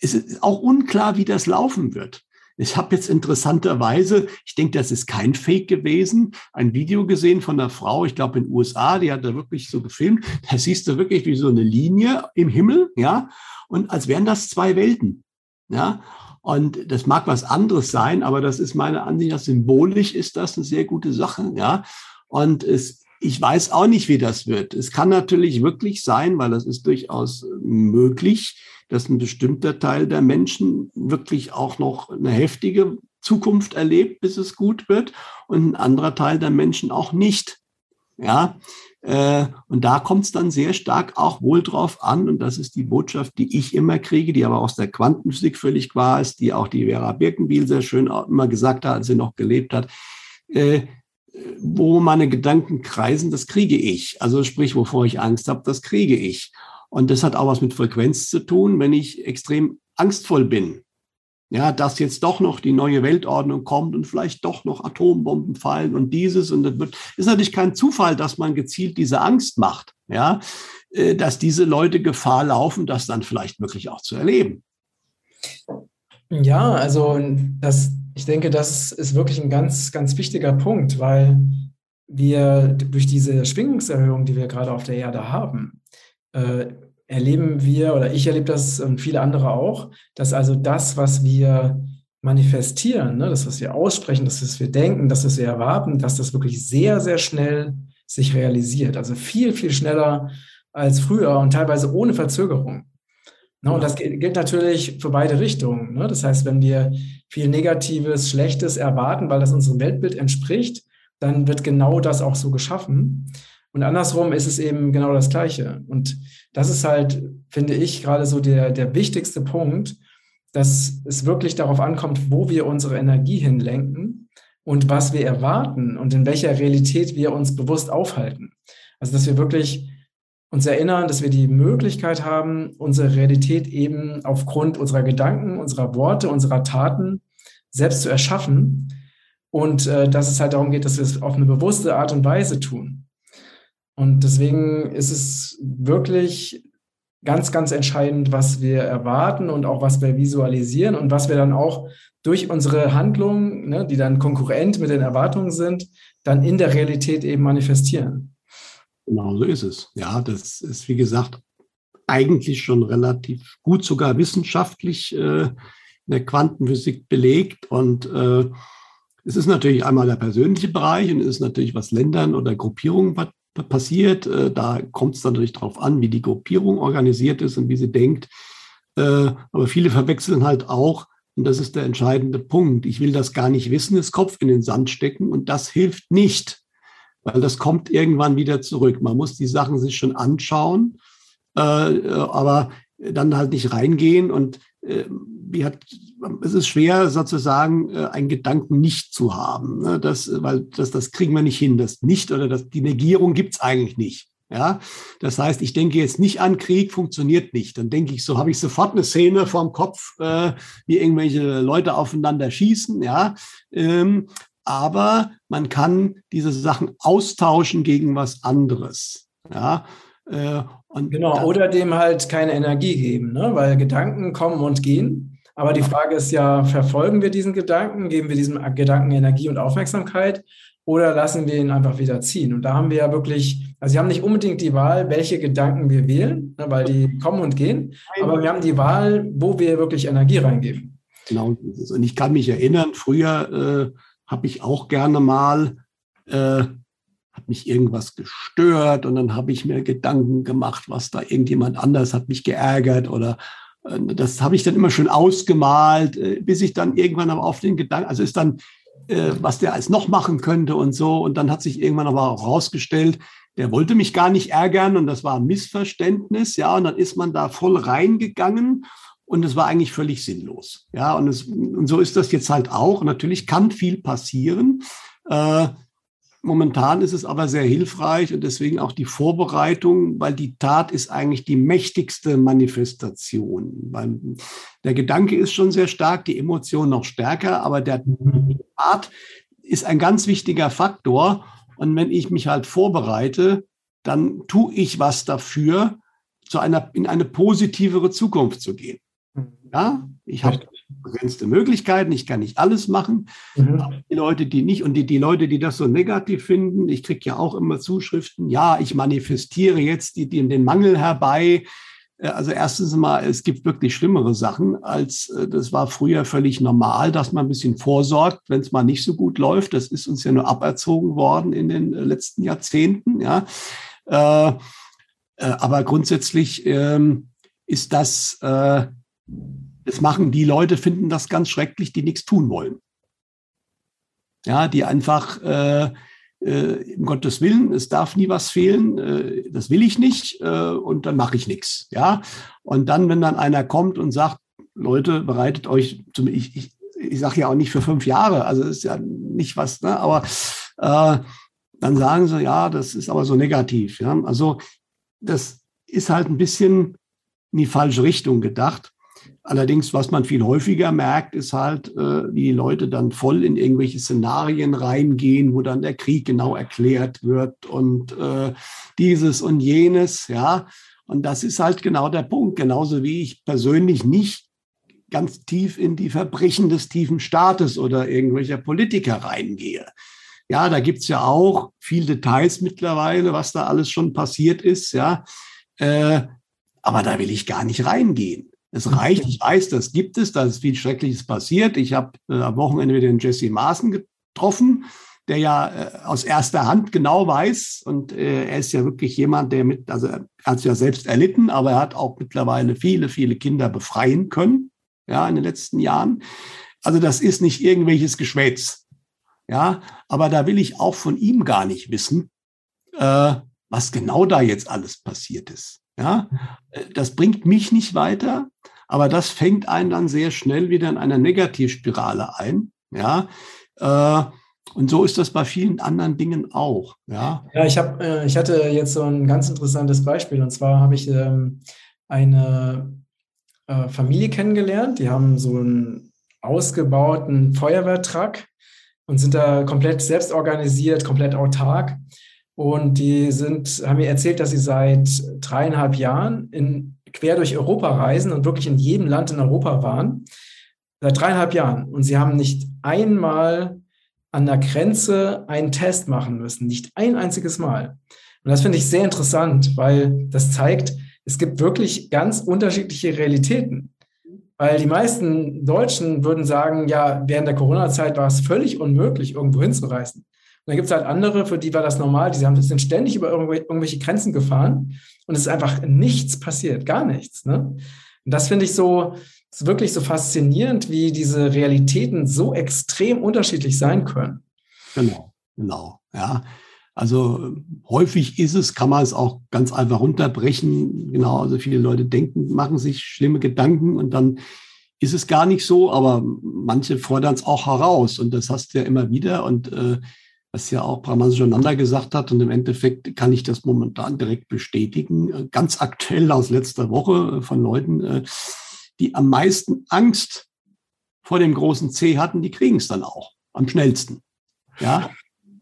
es ist auch unklar, wie das laufen wird. Ich habe jetzt interessanterweise, ich denke, das ist kein Fake gewesen, ein Video gesehen von einer Frau, ich glaube in den USA, die hat da wirklich so gefilmt. Da siehst du wirklich wie so eine Linie im Himmel, ja, und als wären das zwei Welten, ja. Und das mag was anderes sein, aber das ist meine Ansicht, dass symbolisch ist das eine sehr gute Sache, ja. Und es, ich weiß auch nicht, wie das wird. Es kann natürlich wirklich sein, weil das ist durchaus möglich, dass ein bestimmter Teil der Menschen wirklich auch noch eine heftige Zukunft erlebt, bis es gut wird, und ein anderer Teil der Menschen auch nicht. Ja, äh, und da kommt es dann sehr stark auch wohl drauf an, und das ist die Botschaft, die ich immer kriege, die aber aus der Quantenphysik völlig wahr ist, die auch die Vera Birkenbiel sehr schön immer gesagt hat, als sie noch gelebt hat. Äh, wo meine Gedanken kreisen, das kriege ich. Also sprich, wovor ich Angst habe, das kriege ich. Und das hat auch was mit Frequenz zu tun, wenn ich extrem angstvoll bin. Ja, dass jetzt doch noch die neue Weltordnung kommt und vielleicht doch noch Atombomben fallen und dieses und das wird, ist natürlich kein Zufall, dass man gezielt diese Angst macht. Ja, äh, dass diese Leute Gefahr laufen, das dann vielleicht wirklich auch zu erleben. Ja, also das, ich denke, das ist wirklich ein ganz, ganz wichtiger Punkt, weil wir durch diese Schwingungserhöhung, die wir gerade auf der Erde haben, äh, erleben wir, oder ich erlebe das und viele andere auch, dass also das, was wir manifestieren, ne, das, was wir aussprechen, das, was wir denken, das, was wir erwarten, dass das wirklich sehr, sehr schnell sich realisiert. Also viel, viel schneller als früher und teilweise ohne Verzögerung. Ne, und das gilt natürlich für beide Richtungen. Ne? Das heißt, wenn wir viel Negatives, Schlechtes erwarten, weil das unserem Weltbild entspricht, dann wird genau das auch so geschaffen. Und andersrum ist es eben genau das Gleiche. Und das ist halt, finde ich, gerade so der, der wichtigste Punkt, dass es wirklich darauf ankommt, wo wir unsere Energie hinlenken und was wir erwarten und in welcher Realität wir uns bewusst aufhalten. Also, dass wir wirklich uns erinnern, dass wir die Möglichkeit haben, unsere Realität eben aufgrund unserer Gedanken, unserer Worte, unserer Taten selbst zu erschaffen und äh, dass es halt darum geht, dass wir es auf eine bewusste Art und Weise tun. Und deswegen ist es wirklich ganz, ganz entscheidend, was wir erwarten und auch was wir visualisieren und was wir dann auch durch unsere Handlungen, ne, die dann konkurrent mit den Erwartungen sind, dann in der Realität eben manifestieren. Genau so ist es. Ja, das ist, wie gesagt, eigentlich schon relativ gut, sogar wissenschaftlich äh, in der Quantenphysik belegt. Und äh, es ist natürlich einmal der persönliche Bereich und es ist natürlich, was Ländern oder Gruppierungen passiert. Äh, da kommt es natürlich darauf an, wie die Gruppierung organisiert ist und wie sie denkt. Äh, aber viele verwechseln halt auch, und das ist der entscheidende Punkt, ich will das gar nicht wissen, das Kopf in den Sand stecken und das hilft nicht, weil das kommt irgendwann wieder zurück. Man muss die Sachen sich schon anschauen, äh, aber dann halt nicht reingehen und hat, es ist schwer sozusagen einen Gedanken nicht zu haben, ne? das, weil das, das kriegen wir nicht hin. Das nicht oder das, die Negierung gibt's eigentlich nicht. Ja, das heißt, ich denke jetzt nicht an Krieg, funktioniert nicht. Dann denke ich, so habe ich sofort eine Szene vorm Kopf, äh, wie irgendwelche Leute aufeinander schießen. Ja, ähm, aber man kann diese Sachen austauschen gegen was anderes. Ja, äh, genau, oder dem halt keine Energie geben, ne? weil Gedanken kommen und gehen. Aber die Frage ist ja, verfolgen wir diesen Gedanken, geben wir diesem Gedanken Energie und Aufmerksamkeit oder lassen wir ihn einfach wieder ziehen? Und da haben wir ja wirklich, also wir haben nicht unbedingt die Wahl, welche Gedanken wir wählen, ne, weil die kommen und gehen, aber wir haben die Wahl, wo wir wirklich Energie reingeben. Genau. Und ich kann mich erinnern, früher äh, habe ich auch gerne mal äh, hat mich irgendwas gestört und dann habe ich mir Gedanken gemacht, was da irgendjemand anders hat mich geärgert oder das habe ich dann immer schön ausgemalt, äh, bis ich dann irgendwann aber auf den Gedanken, also ist dann, äh, was der als noch machen könnte und so. Und dann hat sich irgendwann aber auch rausgestellt, der wollte mich gar nicht ärgern und das war ein Missverständnis, ja. Und dann ist man da voll reingegangen und es war eigentlich völlig sinnlos, ja. Und, es, und so ist das jetzt halt auch. natürlich kann viel passieren. Äh, Momentan ist es aber sehr hilfreich und deswegen auch die Vorbereitung, weil die Tat ist eigentlich die mächtigste Manifestation. Der Gedanke ist schon sehr stark, die Emotion noch stärker, aber der Tat ist ein ganz wichtiger Faktor. Und wenn ich mich halt vorbereite, dann tue ich was dafür, zu einer, in eine positivere Zukunft zu gehen. Ja, ich habe begrenzte Möglichkeiten, ich kann nicht alles machen. Mhm. Die Leute, die nicht und die, die Leute, die das so negativ finden, ich kriege ja auch immer Zuschriften, ja, ich manifestiere jetzt die, die, den Mangel herbei. Äh, also erstens mal, es gibt wirklich schlimmere Sachen, als äh, das war früher völlig normal, dass man ein bisschen vorsorgt, wenn es mal nicht so gut läuft. Das ist uns ja nur aberzogen worden in den äh, letzten Jahrzehnten. Ja. Äh, aber grundsätzlich ähm, ist das äh, das machen die Leute, finden das ganz schrecklich, die nichts tun wollen. Ja, die einfach, äh, äh, um Gottes Willen, es darf nie was fehlen, äh, das will ich nicht äh, und dann mache ich nichts. Ja, und dann, wenn dann einer kommt und sagt, Leute, bereitet euch, zum, ich, ich, ich sage ja auch nicht für fünf Jahre, also ist ja nicht was, ne, aber äh, dann sagen sie, ja, das ist aber so negativ. Ja? Also das ist halt ein bisschen in die falsche Richtung gedacht. Allerdings, was man viel häufiger merkt, ist halt, äh, wie die Leute dann voll in irgendwelche Szenarien reingehen, wo dann der Krieg genau erklärt wird und äh, dieses und jenes, ja. Und das ist halt genau der Punkt. Genauso wie ich persönlich nicht ganz tief in die Verbrechen des tiefen Staates oder irgendwelcher Politiker reingehe. Ja, da gibt's ja auch viel Details mittlerweile, was da alles schon passiert ist, ja. Äh, aber da will ich gar nicht reingehen. Es reicht, ich weiß, das gibt es, da ist viel Schreckliches passiert. Ich habe äh, am Wochenende wieder den Jesse Maaßen getroffen, der ja äh, aus erster Hand genau weiß und äh, er ist ja wirklich jemand, der mit, also er hat es ja selbst erlitten, aber er hat auch mittlerweile viele, viele Kinder befreien können, ja, in den letzten Jahren. Also das ist nicht irgendwelches Geschwätz, ja, aber da will ich auch von ihm gar nicht wissen, äh, was genau da jetzt alles passiert ist. Ja, das bringt mich nicht weiter, aber das fängt einen dann sehr schnell wieder in einer Negativspirale ein. Ja, äh, und so ist das bei vielen anderen Dingen auch. Ja, ja ich, hab, äh, ich hatte jetzt so ein ganz interessantes Beispiel. Und zwar habe ich ähm, eine äh, Familie kennengelernt. Die haben so einen ausgebauten Feuerwehrtruck und sind da komplett selbst organisiert, komplett autark. Und die sind, haben mir erzählt, dass sie seit dreieinhalb Jahren in, quer durch Europa reisen und wirklich in jedem Land in Europa waren. Seit dreieinhalb Jahren. Und sie haben nicht einmal an der Grenze einen Test machen müssen. Nicht ein einziges Mal. Und das finde ich sehr interessant, weil das zeigt, es gibt wirklich ganz unterschiedliche Realitäten. Weil die meisten Deutschen würden sagen, ja, während der Corona-Zeit war es völlig unmöglich, irgendwo hinzureisen dann gibt es halt andere, für die war das normal, die sind ständig über irgendwelche Grenzen gefahren und es ist einfach nichts passiert, gar nichts. Ne? Und das finde ich so, ist wirklich so faszinierend, wie diese Realitäten so extrem unterschiedlich sein können. Genau, genau, ja. Also häufig ist es, kann man es auch ganz einfach runterbrechen. Genau, also viele Leute denken, machen sich schlimme Gedanken und dann ist es gar nicht so, aber manche fordern es auch heraus und das hast du ja immer wieder und äh, was ja auch Brahman Jananda gesagt hat. Und im Endeffekt kann ich das momentan direkt bestätigen. Ganz aktuell aus letzter Woche äh, von Leuten, äh, die am meisten Angst vor dem großen C hatten, die kriegen es dann auch am schnellsten. Ja,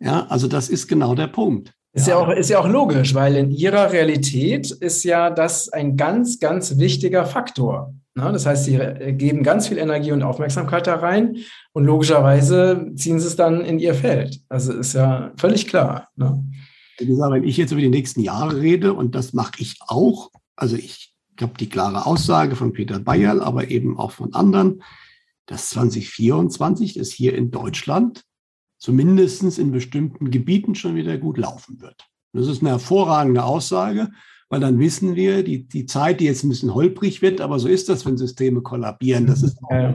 ja, also das ist genau der Punkt. Ist ja, auch, ist ja auch logisch, weil in ihrer Realität ist ja das ein ganz, ganz wichtiger Faktor. Ne? Das heißt, sie geben ganz viel Energie und Aufmerksamkeit da rein und logischerweise ziehen sie es dann in ihr Feld. Also ist ja völlig klar. Ne? Wenn ich jetzt über die nächsten Jahre rede, und das mache ich auch, also ich habe die klare Aussage von Peter Bayerl, aber eben auch von anderen, dass 2024 es hier in Deutschland zumindest in bestimmten Gebieten schon wieder gut laufen wird. Das ist eine hervorragende Aussage, weil dann wissen wir, die, die Zeit, die jetzt ein bisschen holprig wird, aber so ist das, wenn Systeme kollabieren. Das ist ja.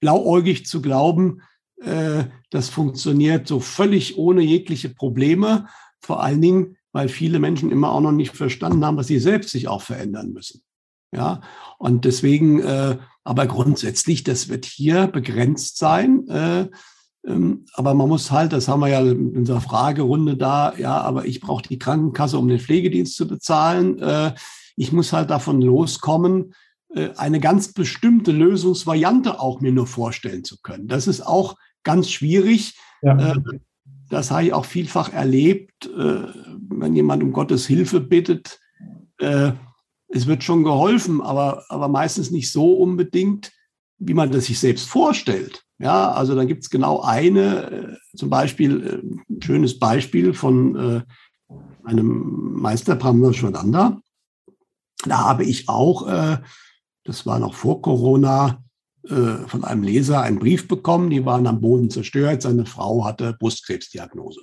blauäugig zu glauben, äh, das funktioniert so völlig ohne jegliche Probleme. Vor allen Dingen, weil viele Menschen immer auch noch nicht verstanden haben, dass sie selbst sich auch verändern müssen. Ja, und deswegen, äh, aber grundsätzlich, das wird hier begrenzt sein. Äh, aber man muss halt, das haben wir ja in unserer Fragerunde da, ja, aber ich brauche die Krankenkasse, um den Pflegedienst zu bezahlen. Äh, ich muss halt davon loskommen, äh, eine ganz bestimmte Lösungsvariante auch mir nur vorstellen zu können. Das ist auch ganz schwierig. Ja. Äh, das habe ich auch vielfach erlebt, wenn jemand um Gottes Hilfe bittet. Es wird schon geholfen, aber, aber meistens nicht so unbedingt, wie man das sich selbst vorstellt. Ja, also da gibt es genau eine, äh, zum Beispiel, äh, ein schönes Beispiel von äh, einem Meister Brahmashwananda. Da habe ich auch, äh, das war noch vor Corona, äh, von einem Leser einen Brief bekommen, die waren am Boden zerstört, seine Frau hatte Brustkrebsdiagnose.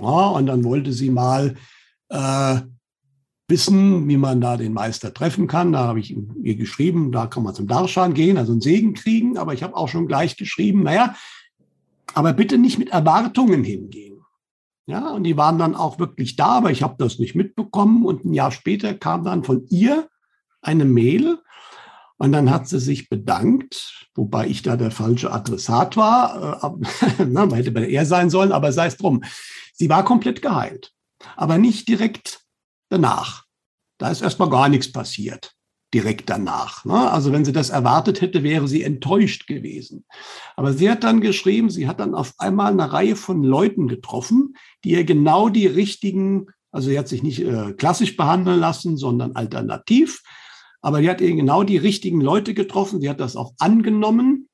Ja, und dann wollte sie mal äh, wissen, wie man da den Meister treffen kann. Da habe ich ihr geschrieben, da kann man zum Darshan gehen, also einen Segen kriegen. Aber ich habe auch schon gleich geschrieben, naja, aber bitte nicht mit Erwartungen hingehen. Ja, und die waren dann auch wirklich da, aber ich habe das nicht mitbekommen. Und ein Jahr später kam dann von ihr eine Mail. Und dann hat sie sich bedankt, wobei ich da der falsche Adressat war. Äh, [LAUGHS] na, man hätte bei er sein sollen, aber sei es drum. Sie war komplett geheilt, aber nicht direkt danach. Da ist erstmal gar nichts passiert direkt danach. Ne? Also wenn sie das erwartet hätte, wäre sie enttäuscht gewesen. Aber sie hat dann geschrieben, sie hat dann auf einmal eine Reihe von Leuten getroffen, die ihr genau die richtigen, also sie hat sich nicht äh, klassisch behandeln lassen, sondern alternativ, aber die hat ihr genau die richtigen Leute getroffen, sie hat das auch angenommen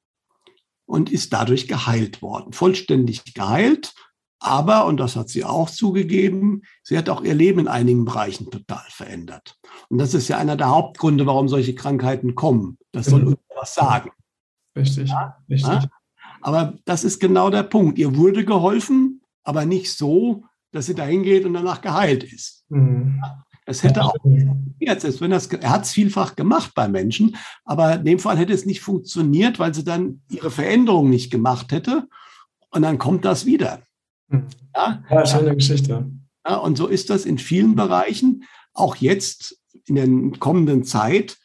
und ist dadurch geheilt worden, vollständig geheilt aber, und das hat sie auch zugegeben, sie hat auch ihr Leben in einigen Bereichen total verändert. Und das ist ja einer der Hauptgründe, warum solche Krankheiten kommen. Das soll uns was sagen. Richtig, ja? richtig. Ja? Aber das ist genau der Punkt. Ihr wurde geholfen, aber nicht so, dass sie dahin geht und danach geheilt ist. Mhm. Es hätte auch wenn das, er hat es vielfach gemacht bei Menschen, aber in dem Fall hätte es nicht funktioniert, weil sie dann ihre Veränderung nicht gemacht hätte. Und dann kommt das wieder. Hm. Ja, ja schöne Geschichte. Ja, und so ist das in vielen Bereichen, auch jetzt in der kommenden Zeit.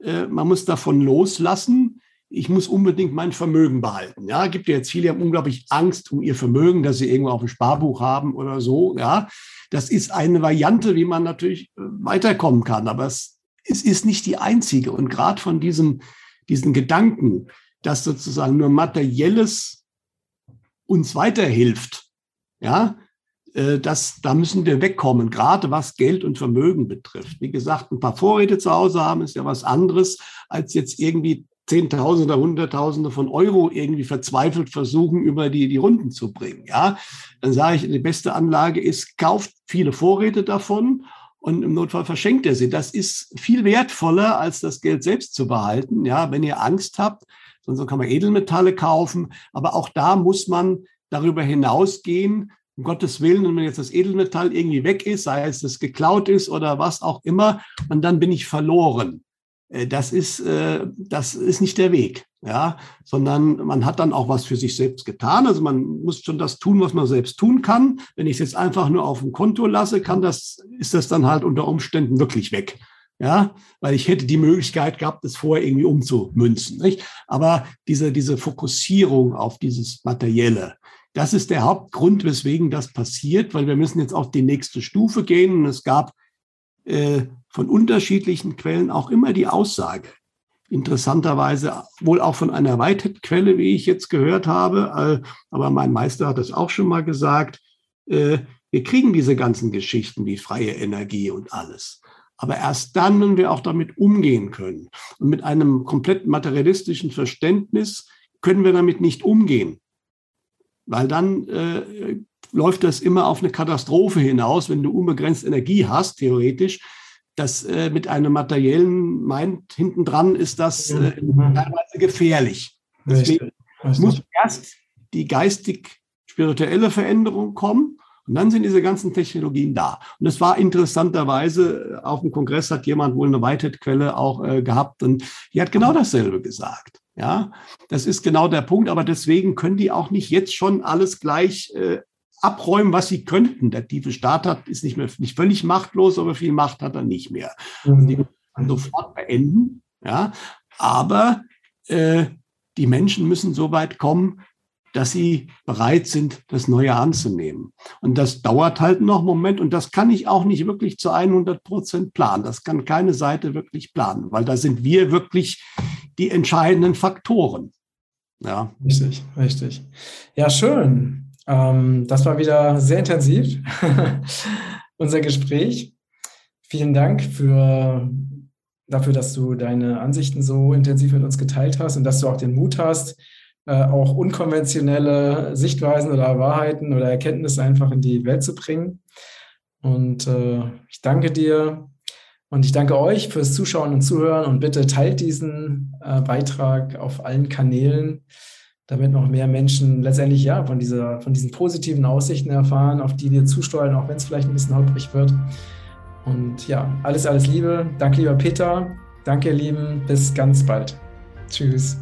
Äh, man muss davon loslassen. Ich muss unbedingt mein Vermögen behalten. Ja, gibt ja jetzt viele, die haben unglaublich Angst um ihr Vermögen, dass sie irgendwo auf dem Sparbuch haben oder so. Ja, das ist eine Variante, wie man natürlich äh, weiterkommen kann. Aber es, es ist nicht die einzige. Und gerade von diesen, diesen Gedanken, dass sozusagen nur materielles uns weiterhilft, ja, äh, das, da müssen wir wegkommen, gerade was Geld und Vermögen betrifft. Wie gesagt, ein paar Vorräte zu Hause haben ist ja was anderes, als jetzt irgendwie Zehntausende, Hunderttausende von Euro irgendwie verzweifelt versuchen, über die, die Runden zu bringen. Ja, dann sage ich, die beste Anlage ist, kauft viele Vorräte davon und im Notfall verschenkt er sie. Das ist viel wertvoller, als das Geld selbst zu behalten. Ja, wenn ihr Angst habt, sonst kann man Edelmetalle kaufen. Aber auch da muss man darüber hinausgehen, um Gottes Willen, wenn jetzt das Edelmetall irgendwie weg ist, sei es es geklaut ist oder was auch immer, und dann bin ich verloren. Äh, das ist, äh, das ist nicht der Weg, ja, sondern man hat dann auch was für sich selbst getan. Also man muss schon das tun, was man selbst tun kann. Wenn ich es jetzt einfach nur auf dem Konto lasse, kann das, ist das dann halt unter Umständen wirklich weg. Ja, weil ich hätte die Möglichkeit gehabt, das vorher irgendwie umzumünzen. Nicht? Aber diese, diese Fokussierung auf dieses Materielle, das ist der Hauptgrund, weswegen das passiert, weil wir müssen jetzt auf die nächste Stufe gehen. Und es gab äh, von unterschiedlichen Quellen auch immer die Aussage, interessanterweise wohl auch von einer Whitehead-Quelle, wie ich jetzt gehört habe, äh, aber mein Meister hat es auch schon mal gesagt, äh, Wir kriegen diese ganzen Geschichten wie freie Energie und alles. Aber erst dann, wenn wir auch damit umgehen können. Und mit einem komplett materialistischen Verständnis können wir damit nicht umgehen. Weil dann äh, läuft das immer auf eine Katastrophe hinaus, wenn du unbegrenzt Energie hast, theoretisch. Das äh, mit einem materiellen Mind hinten dran ist das äh, teilweise gefährlich. Deswegen muss erst die geistig-spirituelle Veränderung kommen und dann sind diese ganzen Technologien da. Und es war interessanterweise, auf dem Kongress hat jemand wohl eine Whitehead-Quelle auch äh, gehabt und die hat genau dasselbe gesagt. Ja, das ist genau der Punkt. Aber deswegen können die auch nicht jetzt schon alles gleich äh, abräumen, was sie könnten. Der tiefe Staat hat, ist nicht mehr nicht völlig machtlos, aber viel Macht hat er nicht mehr. Mhm. Die können sofort beenden. Ja, aber äh, die Menschen müssen so weit kommen, dass sie bereit sind, das Neue anzunehmen. Und das dauert halt noch einen Moment und das kann ich auch nicht wirklich zu 100 Prozent planen. Das kann keine Seite wirklich planen, weil da sind wir wirklich die entscheidenden Faktoren. Ja. Richtig, richtig. Ja, schön. Ähm, das war wieder sehr intensiv, [LAUGHS] unser Gespräch. Vielen Dank für, dafür, dass du deine Ansichten so intensiv mit uns geteilt hast und dass du auch den Mut hast, äh, auch unkonventionelle Sichtweisen oder Wahrheiten oder Erkenntnisse einfach in die Welt zu bringen. Und äh, ich danke dir und ich danke euch fürs Zuschauen und Zuhören und bitte teilt diesen äh, Beitrag auf allen Kanälen, damit noch mehr Menschen letztendlich ja von, dieser, von diesen positiven Aussichten erfahren, auf die wir zusteuern, auch wenn es vielleicht ein bisschen holprig wird. Und ja, alles, alles Liebe. Danke, lieber Peter. Danke, ihr Lieben. Bis ganz bald. Tschüss.